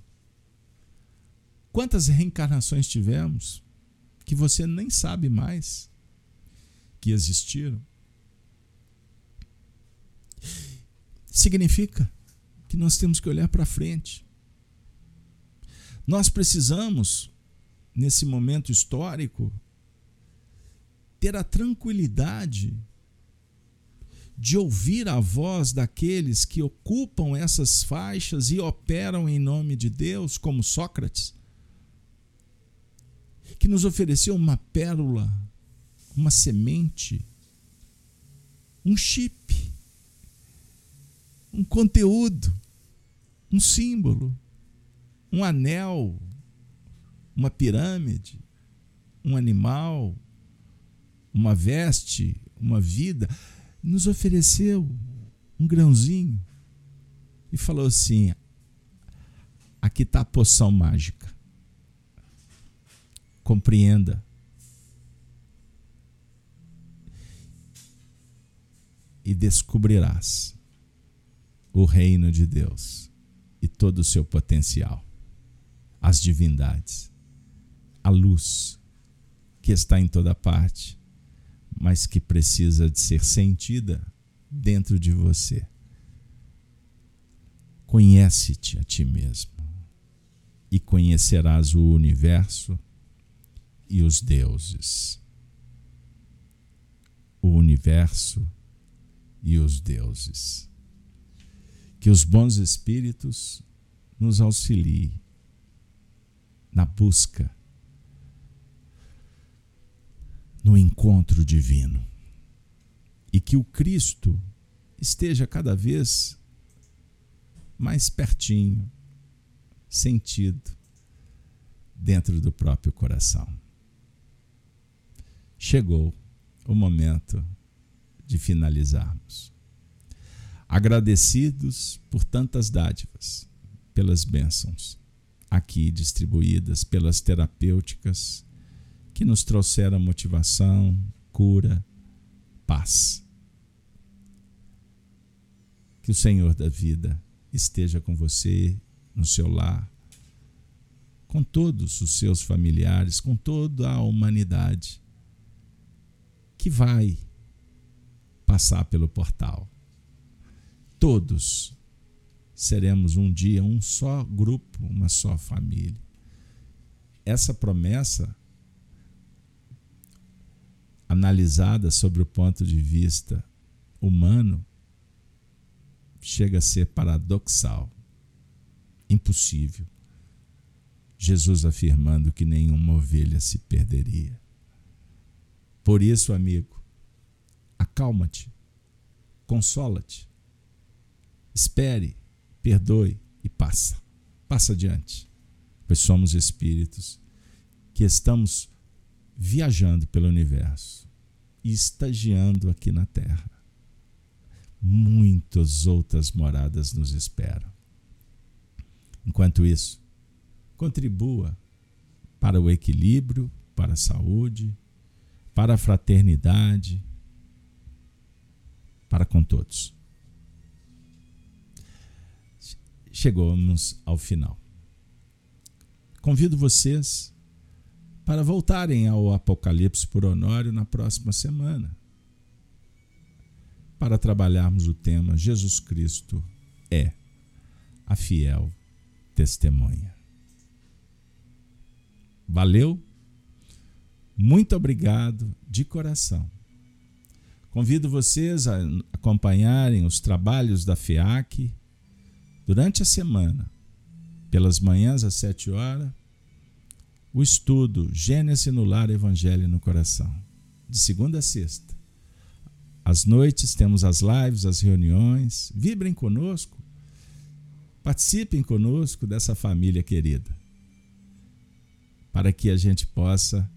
Quantas reencarnações tivemos que você nem sabe mais que existiram? Significa que nós temos que olhar para frente. Nós precisamos, nesse momento histórico, ter a tranquilidade de ouvir a voz daqueles que ocupam essas faixas e operam em nome de Deus, como Sócrates, que nos ofereceu uma pérola, uma semente, um chip, um conteúdo, um símbolo, um anel, uma pirâmide, um animal, uma veste, uma vida, nos ofereceu um grãozinho e falou assim: aqui está a poção mágica. Compreenda. E descobrirás o reino de Deus e todo o seu potencial, as divindades, a luz que está em toda parte mas que precisa de ser sentida dentro de você. Conhece-te a ti mesmo e conhecerás o universo e os deuses. O universo e os deuses. Que os bons espíritos nos auxiliem na busca no encontro divino. E que o Cristo esteja cada vez mais pertinho, sentido, dentro do próprio coração. Chegou o momento de finalizarmos. Agradecidos por tantas dádivas, pelas bênçãos aqui distribuídas, pelas terapêuticas que nos trouxeram motivação, cura, paz. Que o Senhor da vida esteja com você, no seu lar, com todos os seus familiares, com toda a humanidade que vai passar pelo portal. Todos seremos um dia um só grupo, uma só família. Essa promessa, analisada sobre o ponto de vista humano, chega a ser paradoxal, impossível. Jesus afirmando que nenhuma ovelha se perderia. Por isso, amigo, acalma-te, consola-te, espere, perdoe e passa. Passa adiante, pois somos espíritos que estamos viajando pelo universo e estagiando aqui na Terra. Muitas outras moradas nos esperam. Enquanto isso, contribua para o equilíbrio, para a saúde, para a fraternidade, para com todos. Chegamos ao final. Convido vocês para voltarem ao Apocalipse por Honório na próxima semana, para trabalharmos o tema Jesus Cristo é a fiel testemunha. Valeu? Muito obrigado de coração. Convido vocês a acompanharem os trabalhos da FEAC durante a semana, pelas manhãs às sete horas, o estudo Gênesis no Lar Evangelho no Coração, de segunda a sexta. Às noites temos as lives, as reuniões. Vibrem conosco, participem conosco dessa família querida, para que a gente possa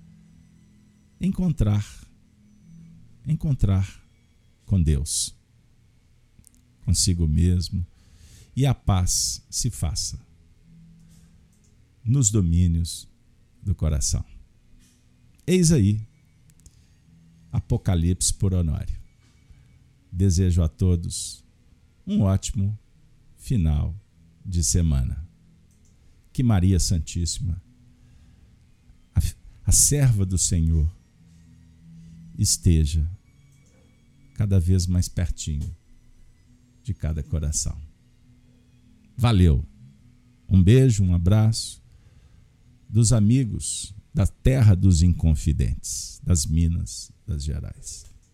encontrar, encontrar com Deus, consigo mesmo, e a paz se faça nos domínios do coração. Eis aí, Apocalipse por Honório. Desejo a todos um ótimo final de semana. Que Maria Santíssima, a, a serva do Senhor, esteja cada vez mais pertinho de cada coração. Valeu! Um beijo, um abraço dos amigos da terra dos inconfidentes, das Minas das Gerais.